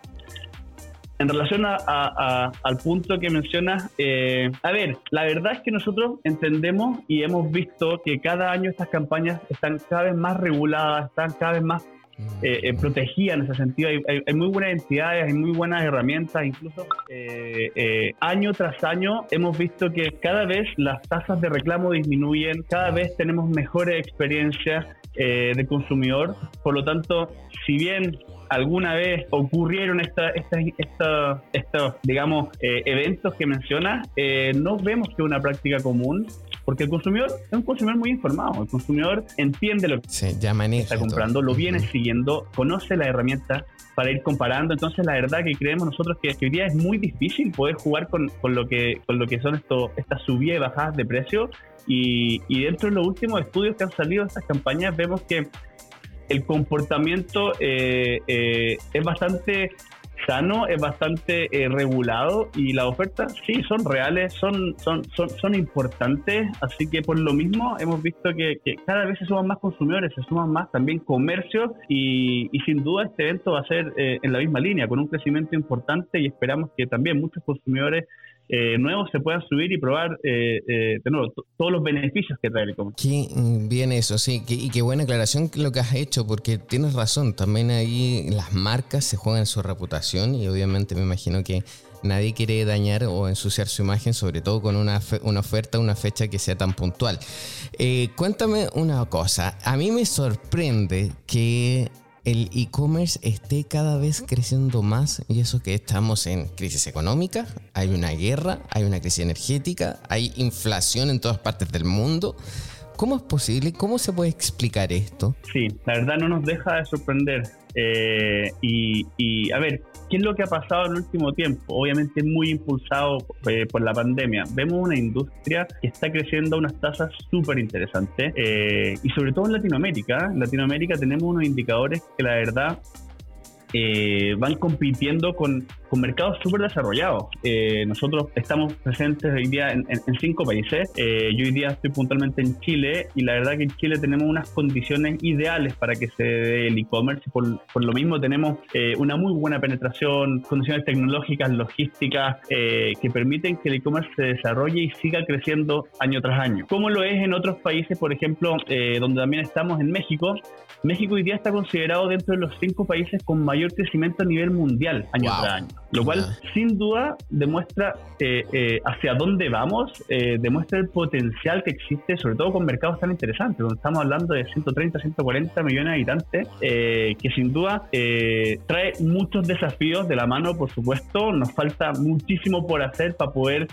En relación a, al punto que mencionas, eh, a ver, la verdad es que nosotros entendemos y hemos visto que cada año estas campañas están cada vez más reguladas, están cada vez más eh, eh, protegidas en ese sentido. Hay, muy buenas entidades, hay muy buenas herramientas, incluso año tras año hemos visto que cada vez las tasas de reclamo disminuyen, cada vez tenemos mejores experiencias de consumidor, por lo tanto, si bien alguna vez ocurrieron estos, esta, esta, digamos, eh, eventos que mencionas, eh, no vemos que una práctica común, porque el consumidor es un consumidor muy informado, el consumidor entiende lo que está comprando, lo viene siguiendo, conoce la herramienta para ir comparando, entonces la verdad que creemos nosotros que, hoy día es muy difícil poder jugar con, con, lo que con lo que son esto, estas subidas y bajadas de precio. Y, y dentro de los últimos estudios que han salido de estas campañas vemos que el comportamiento eh, eh, es bastante sano, es bastante eh, regulado y las ofertas sí son reales, son, son, son, son importantes, así que por lo mismo hemos visto que, cada vez se suman más consumidores, se suman más también comercios y, y sin duda este evento va a ser en la misma línea, con un crecimiento importante y esperamos que también muchos consumidores eh, nuevos se puedan subir y probar eh, eh, todos los beneficios que trae el e-commerce. Qué mm, bien eso, sí, y qué buena aclaración lo que has hecho, porque tienes razón, también ahí las marcas se juegan su reputación y obviamente me imagino que nadie quiere dañar o ensuciar su imagen, sobre todo con una, una oferta, una fecha que sea tan puntual. cuéntame una cosa, a mí me sorprende que el e-commerce esté cada vez creciendo más y eso que estamos en crisis económica, hay una guerra, hay una crisis energética, hay inflación en todas partes del mundo. ¿Cómo es posible? ¿Cómo se puede explicar esto? Sí, la verdad no nos deja de sorprender. Eh, y, a ver, ¿qué es lo que ha pasado en el último tiempo? Obviamente muy impulsado eh, por la pandemia. Vemos una industria que está creciendo a unas tasas súper interesantes eh, y sobre todo en Latinoamérica. En Latinoamérica tenemos unos indicadores que la verdad van compitiendo con con mercados súper desarrollados. Eh, nosotros estamos presentes hoy día en, cinco países. Eh, yo hoy día estoy puntualmente en Chile y la verdad que en Chile tenemos unas condiciones ideales para que se dé el e-commerce. Por, por, lo mismo tenemos eh, una muy buena penetración, condiciones tecnológicas, logísticas, que permiten que el e-commerce se desarrolle y siga creciendo año tras año. Como lo es en otros países, por ejemplo, donde también estamos en México. México hoy día está considerado dentro de los cinco países con mayor crecimiento a nivel mundial año tras año. lo cual sin duda demuestra eh, eh, hacia dónde vamos, eh, demuestra el potencial que existe, sobre todo con mercados tan interesantes, donde estamos hablando de 130, 140 millones de habitantes, que sin duda trae muchos desafíos de la mano, por supuesto, nos falta muchísimo por hacer para poder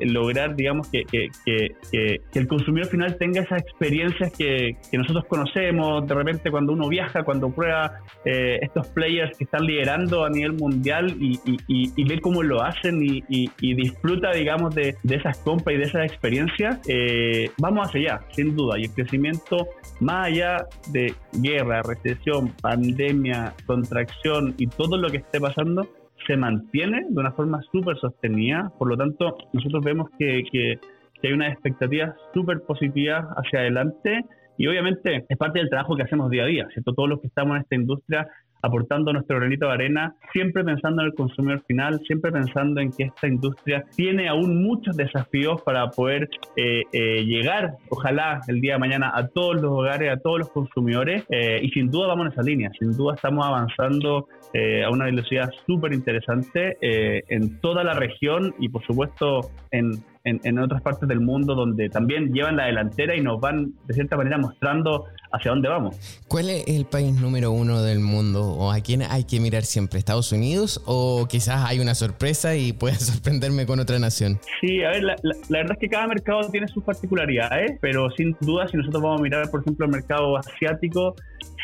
lograr, digamos, que, que, que, el consumidor final tenga esas experiencias que, nosotros conocemos de repente cuando uno viaja, cuando prueba estos players que están liderando a nivel mundial y, y, ve cómo lo hacen y, disfruta, digamos, de, esas compras y de esas experiencias, eh, vamos hacia allá, sin duda. Y el crecimiento, más allá de guerra, recesión, pandemia, contracción y todo lo que esté pasando, se mantiene de una forma súper sostenida. Por lo tanto, nosotros vemos que, que, que hay unas expectativas súper positivas hacia adelante. Y obviamente es parte del trabajo que hacemos día a día, ¿cierto? Todos los que estamos en esta industria aportando nuestro granito de arena, siempre pensando en el consumidor final, siempre pensando en que esta industria tiene aún muchos desafíos para poder eh, eh, llegar, ojalá el día de mañana, a todos los hogares, a todos los consumidores, eh, y sin duda vamos en esa línea, sin duda estamos avanzando a una velocidad súper interesante en toda la región y por supuesto en en, otras partes del mundo donde también llevan la delantera y nos van de cierta manera mostrando hacia dónde vamos. ¿Cuál es el país número uno del mundo o a quién hay que mirar siempre? ¿Estados Unidos o quizás hay una sorpresa y pueda sorprenderme con otra nación? Sí, a ver, la, verdad es que cada mercado tiene sus particularidades, pero sin duda si nosotros vamos a mirar, por ejemplo, el mercado asiático,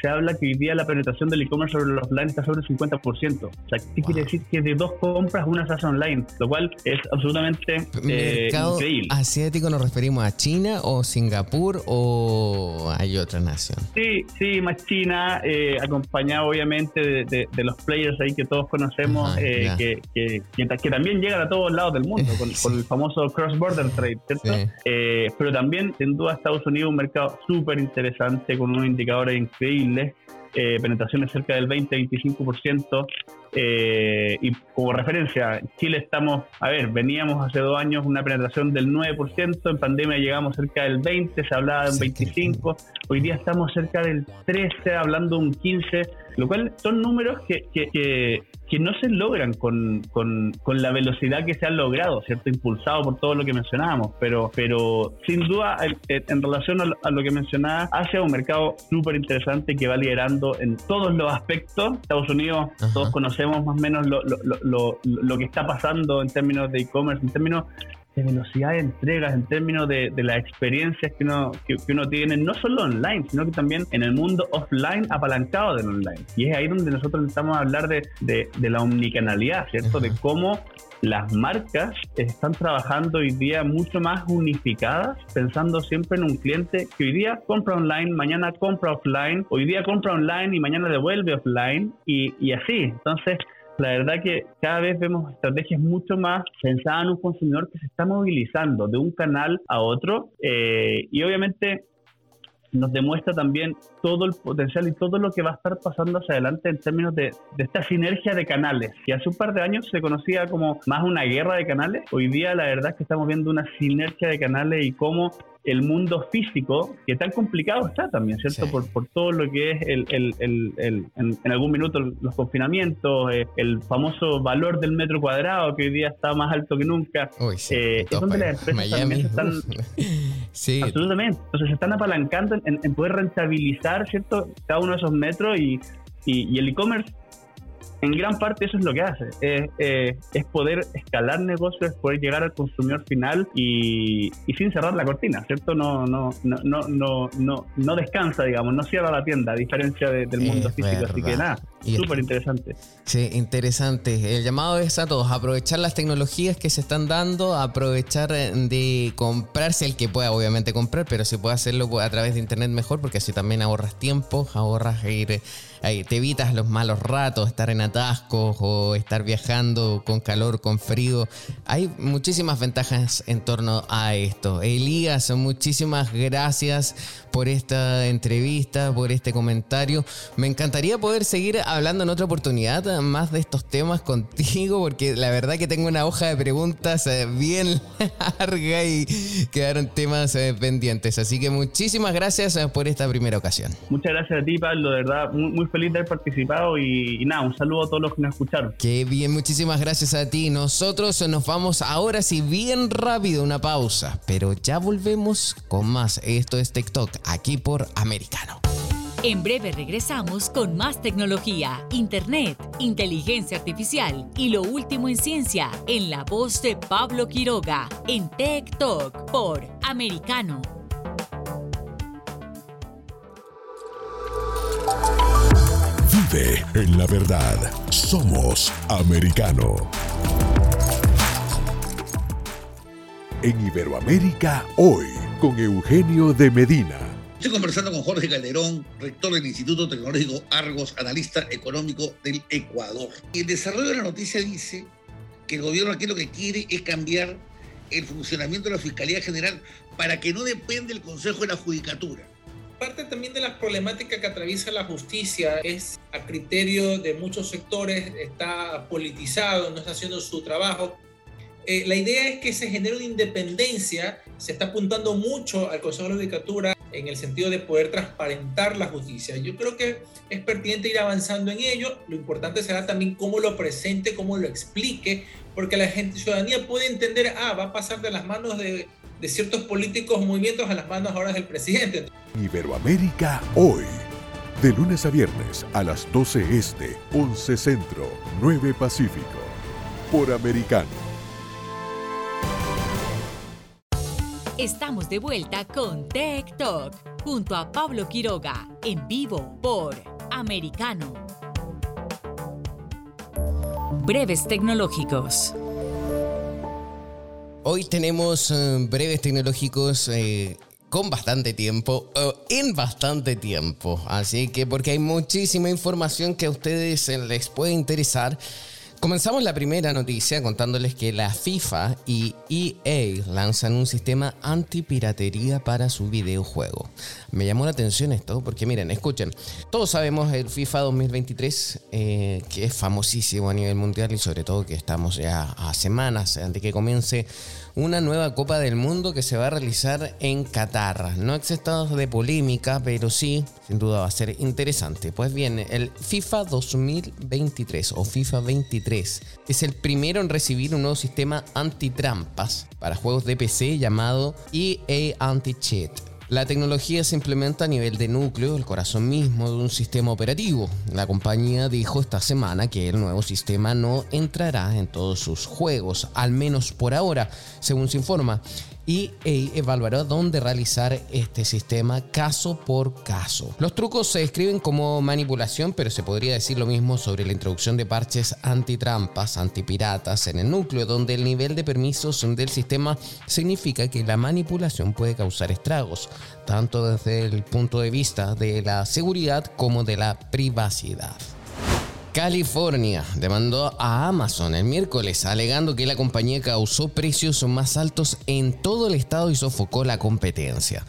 se habla que hoy día la penetración del e-commerce sobre los offline está sobre el 50%. O sea, ¿qué quiere decir? Que de dos compras una se hace online, lo cual es absolutamente eh, increíble. asiático nos referimos a China o Singapur o hay otra nación? Sí, sí, más China, eh, acompañado obviamente de, los players ahí que todos conocemos, eh, que, que, que, también llegan a todos lados del mundo con, el famoso cross-border trade, ¿cierto? Eh, pero también, sin duda, Estados Unidos un mercado súper interesante con unos indicadores increíbles eh, penetraciones cerca del 20-25%. Eh, y como referencia, Chile estamos, a ver, veníamos hace dos años una penetración del 9%, en pandemia llegamos cerca del 20%, se hablaba de un 25%, hoy día estamos cerca del 13%, hablando de un 15%, lo cual son números que, que, que no se logran con, con, la velocidad que se han logrado, ¿cierto? Impulsado por todo lo que mencionábamos, pero, pero sin duda en, relación a lo, que mencionaba, Asia un mercado súper interesante que va liderando en todos los aspectos. Estados Unidos, todos conocemos más o menos lo, lo, lo, lo que está pasando en términos de e-commerce, en términos de velocidad de entregas, en términos de, de las experiencias que uno, que, uno tiene, no solo online, sino que también en el mundo offline apalancado del online. Y es ahí donde nosotros necesitamos hablar de, de, la omnicanalidad, ¿cierto? De cómo las marcas están trabajando hoy día mucho más unificadas, pensando siempre en un cliente que hoy día compra online, mañana compra offline, hoy día compra online y mañana devuelve offline y, y así. Entonces, la verdad que cada vez vemos estrategias mucho más pensadas en un consumidor que se está movilizando de un canal a otro eh, y obviamente nos demuestra también todo el potencial y todo lo que va a estar pasando hacia adelante en términos de, de, esta sinergia de canales, que hace un par de años se conocía como más una guerra de canales. Hoy día la verdad es que estamos viendo una sinergia de canales y cómo el mundo físico, que tan complicado está también, ¿cierto? Por, por todo lo que es el, el, el, en, algún minuto los confinamientos, eh, el famoso valor del metro cuadrado que hoy día está más alto que nunca. eh, es donde las empresas también están... sí. Absolutamente. Entonces se están apalancando en, poder rentabilizar, ¿cierto? Cada uno de esos metros y, y, y el e-commerce en gran parte eso es lo que hace, es, es poder escalar negocios, poder llegar al consumidor final y, y, sin cerrar la cortina, ¿cierto? No, no, no, no, no, no, descansa, digamos, no cierra la tienda, a diferencia del mundo físico, así que nada, súper interesante. Sí, interesante. El llamado es a todos, aprovechar las tecnologías que se están dando, aprovechar eh, de comprarse el que pueda, obviamente comprar, pero si puede hacerlo a través de internet mejor, porque así también ahorras tiempo, ahorras ir te evitas los malos ratos, estar en atascos o estar viajando con calor, con frío. Hay muchísimas ventajas en torno a esto. Elías, muchísimas gracias por esta entrevista, por este comentario. Me encantaría poder seguir hablando en otra oportunidad más de estos temas contigo, porque la verdad que tengo una hoja de preguntas eh, bien larga y quedaron temas eh, pendientes. Así que muchísimas gracias eh, por esta primera ocasión. Muchas gracias a ti, Pablo, de verdad, muy, muy feliz de haber participado y, nada, un saludo a todos los que nos escucharon. Qué bien, muchísimas gracias a ti. Nosotros nos vamos ahora sí bien rápido, una pausa, pero ya volvemos con más. Esto es TikTok, aquí por Americano. En breve regresamos con más tecnología, internet, inteligencia artificial y lo último en ciencia en la voz de Pablo Quiroga en Tech Talk por Americano. En la verdad. Somos americano. En Iberoamérica hoy con Eugenio de Medina. Estoy conversando con Jorge Calderón, rector del Instituto Tecnológico Argos, analista económico del Ecuador. Y el desarrollo de la noticia dice que el gobierno aquí lo que quiere es cambiar el funcionamiento de la Fiscalía General para que no dependa el Consejo de la Judicatura. Parte también de las problemáticas que atraviesa la justicia es a criterio de muchos sectores, está politizado, no está haciendo su trabajo. Eh, la idea es que se genere una independencia, se está apuntando mucho al Consejo de la Judicatura en el sentido de poder transparentar la justicia. Yo creo que es pertinente ir avanzando en ello. Lo importante será también cómo lo presente, cómo lo explique, porque la gente, ciudadanía puede entender, ah, va a pasar de las manos de, de ciertos políticos movimientos a las manos ahora del presidente. Iberoamérica hoy. De lunes a viernes a las 12 este, 11 centro, 9 pacífico. Por americano. Estamos de vuelta con Tech Talk junto a Pablo Quiroga en vivo por Americano. Breves tecnológicos. Hoy tenemos eh, breves tecnológicos eh, con bastante tiempo, en bastante tiempo. Así que porque hay muchísima información que a ustedes les puede interesar. Comenzamos la primera noticia contándoles que la FIFA y EA lanzan un sistema antipiratería para su videojuego. Me llamó la atención esto porque miren, escuchen, todos sabemos el FIFA 2023 eh, que es famosísimo a nivel mundial y sobre todo que estamos ya a semanas antes que comience una nueva Copa del Mundo que se va a realizar en Qatar. No estado de polémica, pero sí, sin duda va a ser interesante. Pues bien, el FIFA 2023 o FIFA 23 es el primero en recibir un nuevo sistema antitrampas para juegos de PC llamado EA Anti-Cheat. La tecnología se implementa a nivel de núcleo, el corazón mismo de un sistema operativo. La compañía dijo esta semana que el nuevo sistema no entrará en todos sus juegos, al menos por ahora, según se informa y evaluará dónde realizar este sistema caso por caso. Los trucos se describen como manipulación, pero se podría decir lo mismo sobre la introducción de parches antitrampas, antipiratas en el núcleo, donde el nivel de permisos del sistema significa que la manipulación puede causar estragos, tanto desde el punto de vista de la seguridad como de la privacidad. California demandó a Amazon el miércoles alegando que la compañía causó precios más altos en todo el estado y sofocó la competencia.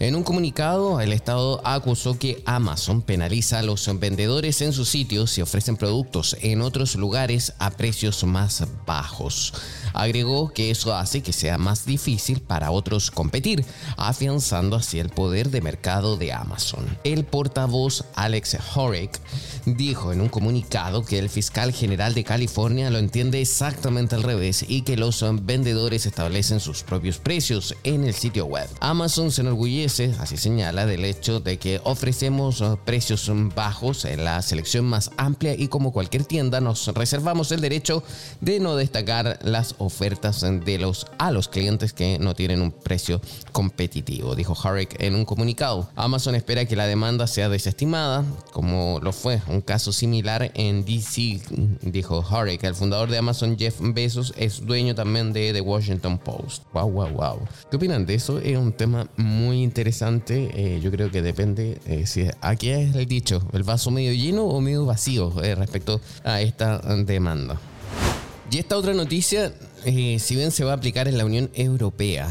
En un comunicado, el Estado acusó que Amazon penaliza a los vendedores en sus sitios si ofrecen productos en otros lugares a precios más bajos. Agregó que eso hace que sea más difícil para otros competir, afianzando así el poder de mercado de Amazon. El portavoz Alex Horrick dijo en un comunicado que el fiscal general de California lo entiende exactamente al revés y que los vendedores establecen sus propios precios en el sitio web. Amazon se enorgullece, así señala, del hecho de que ofrecemos precios bajos en la selección más amplia y como cualquier tienda nos reservamos el derecho de no destacar las ofertas de los, a los clientes que no tienen un precio competitivo, dijo Harrick en un comunicado. Amazon espera que la demanda sea desestimada, como lo fue un caso similar en DC, dijo Harrick. El fundador de Amazon, Jeff Bezos, es dueño también de The Washington Post. Wow, wow, wow. ¿Qué opinan de eso? Es un tema muy interesante. Eh, yo creo que depende eh, si aquí es el dicho, el vaso medio lleno o medio vacío eh, respecto a esta demanda. Y esta otra noticia eh, si bien se va a aplicar en la Unión Europea,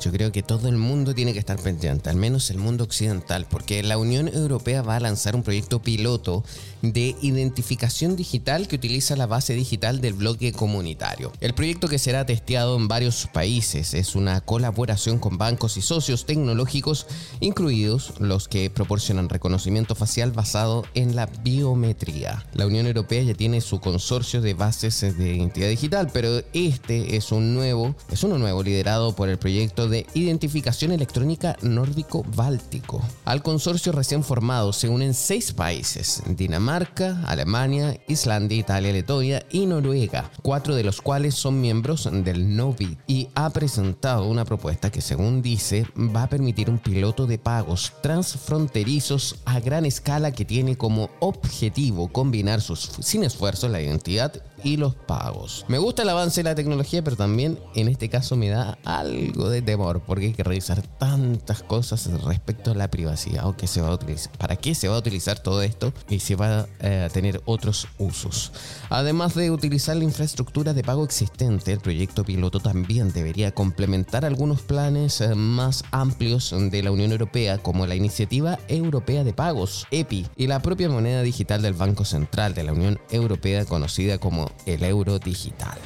yo creo que todo el mundo tiene que estar pendiente, al menos el mundo occidental, porque la Unión Europea va a lanzar un proyecto piloto de identificación digital que utiliza la base digital del bloque comunitario. El proyecto que será testeado en varios países es una colaboración con bancos y socios tecnológicos, incluidos los que proporcionan reconocimiento facial basado en la biometría. La Unión Europea ya tiene su consorcio de bases de identidad digital, pero este es un nuevo, es uno nuevo liderado por el proyecto de identificación electrónica nórdico-báltico. Al consorcio recién formado se unen seis países: Dinamarca, Alemania, Islandia, Italia, Letonia y Noruega, cuatro de los cuales son miembros del NOVI y ha presentado una propuesta que según dice va a permitir un piloto de pagos transfronterizos a gran escala que tiene como objetivo combinar sus, sin esfuerzo la identidad y los pagos. Me gusta el avance de la tecnología, pero también en este caso me da algo de temor porque hay que revisar tantas cosas respecto a la privacidad o qué se va a utilizar, para qué se va a utilizar todo esto y si va eh, a tener otros usos. Además de utilizar la infraestructura de pago existente, el proyecto piloto también debería complementar algunos planes eh, más amplios de la Unión Europea como la Iniciativa Europea de Pagos, EPI, y la propia moneda digital del Banco Central de la Unión Europea conocida como el euro digital.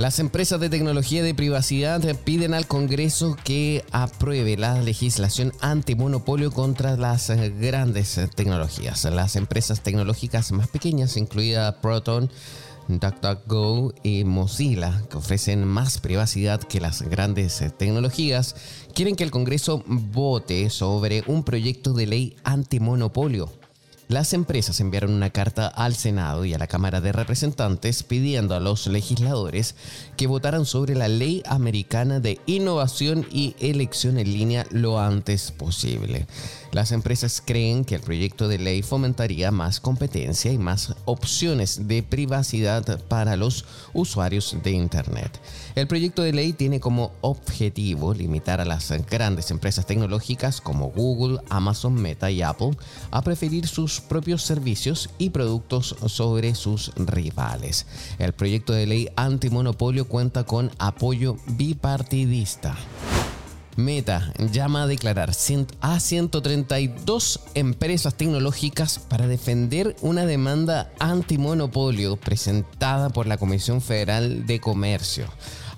Las empresas de tecnología de privacidad piden al Congreso que apruebe la legislación antimonopolio contra las grandes tecnologías. Las empresas tecnológicas más pequeñas, incluida Proton, DuckDuckGo y Mozilla, que ofrecen más privacidad que las grandes tecnologías, quieren que el Congreso vote sobre un proyecto de ley antimonopolio. Las empresas enviaron una carta al Senado y a la Cámara de Representantes pidiendo a los legisladores que votaran sobre la ley americana de innovación y elección en línea lo antes posible. Las empresas creen que el proyecto de ley fomentaría más competencia y más opciones de privacidad para los usuarios de Internet. El proyecto de ley tiene como objetivo limitar a las grandes empresas tecnológicas como Google, Amazon, Meta y Apple a preferir sus propios servicios y productos sobre sus rivales. El proyecto de ley antimonopolio cuenta con apoyo bipartidista. Meta llama a declarar a 132 empresas tecnológicas para defender una demanda antimonopolio presentada por la Comisión Federal de Comercio.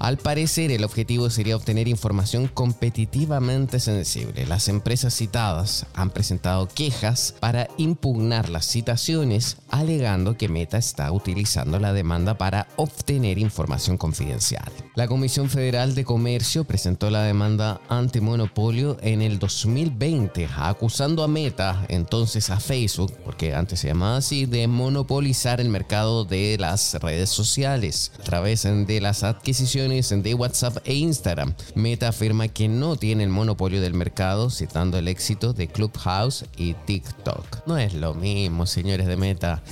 Al parecer, el objetivo sería obtener información competitivamente sensible. Las empresas citadas han presentado quejas para impugnar las citaciones, alegando que Meta está utilizando la demanda para obtener información confidencial. La Comisión Federal de Comercio presentó la demanda antimonopolio en el 2020, acusando a Meta, entonces a Facebook, porque antes se llamaba así, de monopolizar el mercado de las redes sociales a través de las adquisiciones de WhatsApp e Instagram. Meta afirma que no tiene el monopolio del mercado, citando el éxito de Clubhouse y TikTok. No es lo mismo, señores de Meta.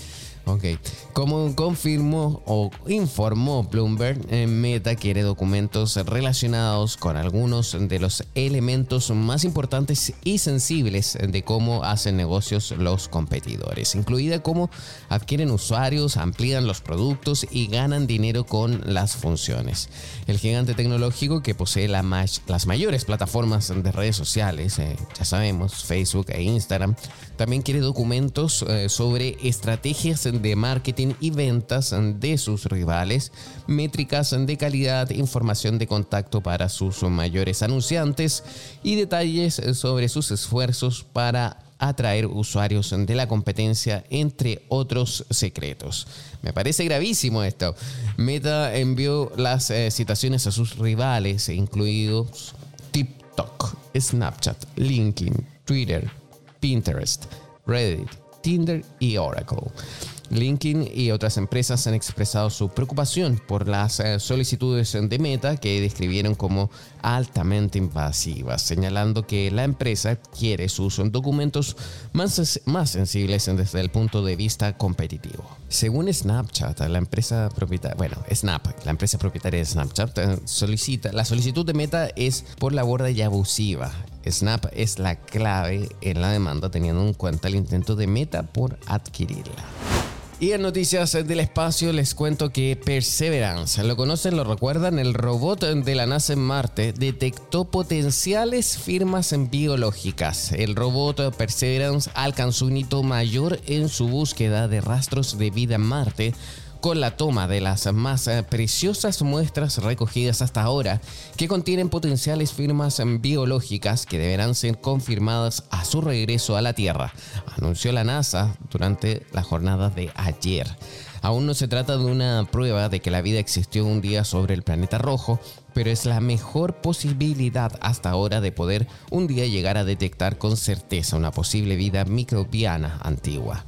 Ok, como confirmó o informó Bloomberg, eh, Meta quiere documentos relacionados con algunos de los elementos más importantes y sensibles de cómo hacen negocios los competidores, incluida cómo adquieren usuarios, amplían los productos y ganan dinero con las funciones. El gigante tecnológico que posee las mayores plataformas de redes sociales, eh, ya sabemos, Facebook e Instagram, también quiere documentos eh, sobre estrategias de marketing y ventas de sus rivales, métricas de calidad, información de contacto para sus mayores anunciantes y detalles sobre sus esfuerzos para atraer usuarios de la competencia, entre otros secretos. Me parece gravísimo esto. Meta envió las eh, citaciones a sus rivales, incluidos TikTok, Snapchat, LinkedIn, Twitter, Pinterest, Reddit, Tinder y Oracle. LinkedIn y otras empresas han expresado su preocupación por las eh, solicitudes de Meta que describieron como altamente invasivas, señalando que la empresa quiere sus documentos más, más sensibles desde el punto de vista competitivo. Según Snapchat, la empresa propietaria, bueno, Snap, la empresa propietaria de Snapchat, eh, solicita, la solicitud de Meta es por la borda y abusiva. Snap es la clave en la demanda teniendo en cuenta el intento de Meta por adquirirla. Y en noticias del espacio les cuento que Perseverance, lo conocen, lo recuerdan, el robot de la NASA en Marte detectó potenciales firmas biológicas. El robot Perseverance alcanzó un hito mayor en su búsqueda de rastros de vida en Marte con la toma de las más eh, preciosas muestras recogidas hasta ahora, que contienen potenciales firmas biológicas que deberán ser confirmadas a su regreso a la Tierra, anunció la NASA durante la jornada de ayer. Aún no se trata de una prueba de que la vida existió un día sobre el planeta rojo, pero es la mejor posibilidad hasta ahora de poder un día llegar a detectar con certeza una posible vida microbiana antigua.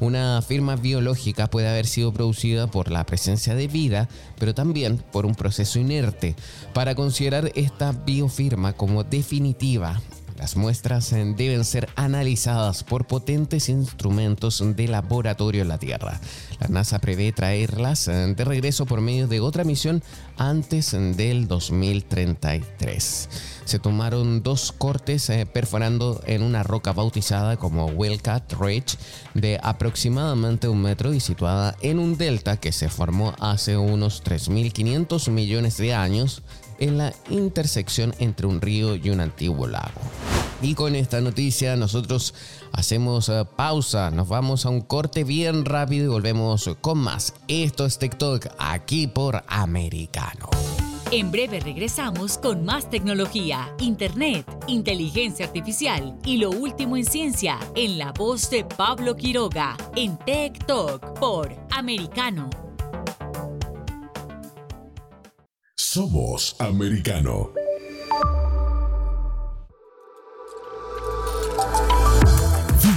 Una firma biológica puede haber sido producida por la presencia de vida, pero también por un proceso inerte. Para considerar esta biofirma como definitiva, las muestras eh, deben ser analizadas por potentes instrumentos de laboratorio en la Tierra. La NASA prevé traerlas eh, de regreso por medio de otra misión antes del 2033. Se tomaron dos cortes eh, perforando en una roca bautizada como Wildcat Ridge de aproximadamente un metro y situada en un delta que se formó hace unos 3.500 millones de años en la intersección entre un río y un antiguo lago. Y con esta noticia nosotros hacemos eh, pausa, nos vamos a un corte bien rápido y volvemos con más. Esto es TikTok aquí por Americano. En breve regresamos con más tecnología, internet, inteligencia artificial y lo último en ciencia en la voz de Pablo Quiroga en Tech Talk por Americano. Somos americano.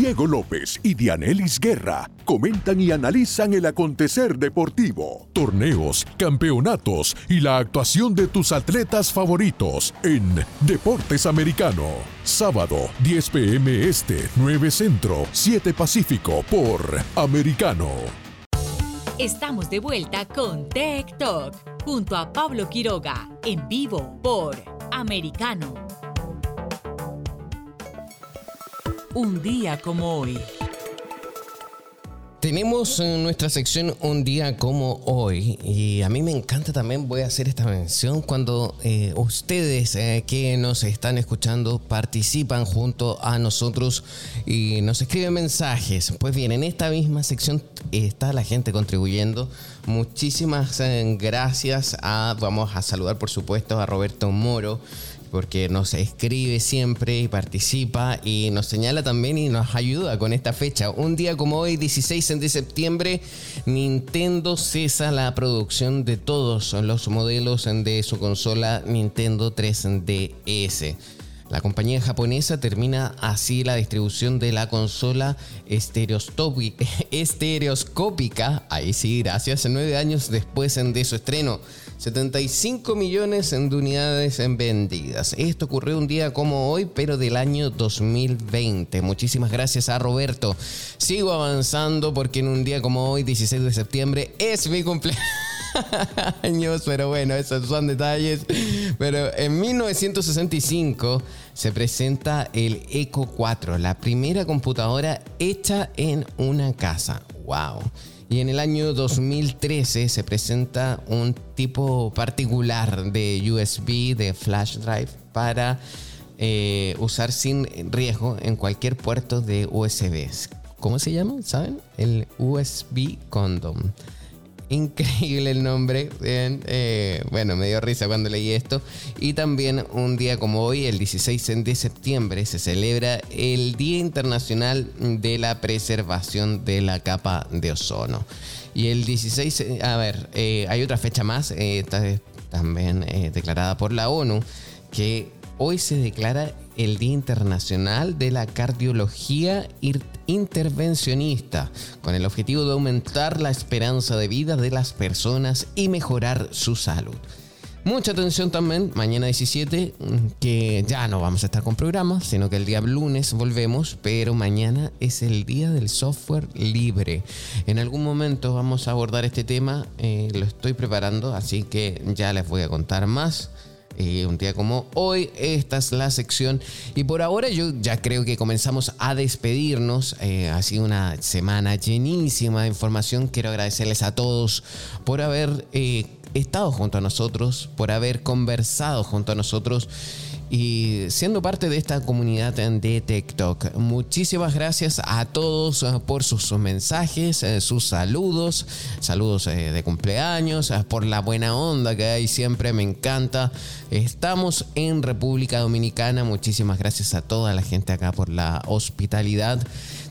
Diego López y Dianelis Guerra comentan y analizan el acontecer deportivo, torneos, campeonatos y la actuación de tus atletas favoritos en Deportes Americano. Sábado, 10 pm Este, 9 Centro, 7 Pacífico por Americano. Estamos de vuelta con Tech Talk junto a Pablo Quiroga en vivo por Americano. Un día como hoy. Tenemos en nuestra sección un día como hoy y a mí me encanta también, voy a hacer esta mención, cuando eh, ustedes eh, que nos están escuchando participan junto a nosotros y nos escriben mensajes. Pues bien, en esta misma sección está la gente contribuyendo. Muchísimas eh, gracias a, vamos a saludar por supuesto a Roberto Moro porque nos escribe siempre y participa y nos señala también y nos ayuda con esta fecha. Un día como hoy, 16 de septiembre, Nintendo cesa la producción de todos los modelos de su consola Nintendo 3DS. La compañía japonesa termina así la distribución de la consola estereoscópica, ahí sí, gracias, nueve años después de su estreno. 75 millones de unidades vendidas. Esto ocurrió un día como hoy, pero del año 2020. Muchísimas gracias a Roberto. Sigo avanzando porque en un día como hoy, 16 de septiembre, es mi cumpleaños. pero bueno, esos son detalles. Pero en 1965 se presenta el Eco 4, la primera computadora hecha en una casa. ¡Wow! Y en el año 2013 se presenta un tipo particular de USB, de flash drive, para eh, usar sin riesgo en cualquier puerto de USB. ¿Cómo se llama? ¿Saben? El USB Condom. Increíble el nombre. Eh, bueno, me dio risa cuando leí esto. Y también un día como hoy, el 16 de septiembre, se celebra el Día Internacional de la Preservación de la Capa de Ozono. Y el 16, eh, a ver, eh, hay otra fecha más, esta también declarada por la ONU, que hoy se declara el Día Internacional de la Cardiología Intervencionista, con el objetivo de aumentar la esperanza de vida de las personas y mejorar su salud. Mucha atención también, mañana 17, que ya no vamos a estar con programas, sino que el día lunes volvemos, pero mañana es el día del software libre. En algún momento vamos a abordar este tema, eh, lo estoy preparando, así que ya les voy a contar más. Eh, un día como hoy, esta es la sección. Y por ahora yo ya creo que comenzamos a despedirnos. Eh, ha sido una semana llenísima de información. Quiero agradecerles a todos por haber estado junto a nosotros, por haber conversado junto a nosotros y siendo parte de esta comunidad de TikTok. Muchísimas gracias a todos eh, por sus mensajes, eh, sus saludos, saludos eh, de cumpleaños, por la buena onda que hay siempre, me encanta. Estamos en República Dominicana, muchísimas gracias a toda la gente acá por la hospitalidad.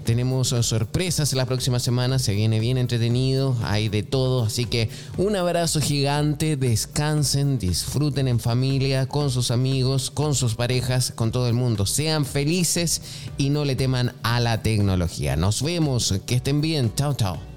Tenemos sorpresas la próxima semana, se viene bien entretenido, hay de todo, así que un abrazo gigante, descansen, disfruten en familia, con sus amigos, con sus parejas, con todo el mundo. Sean felices y no le teman a la tecnología. Nos vemos, que estén bien, chao chao.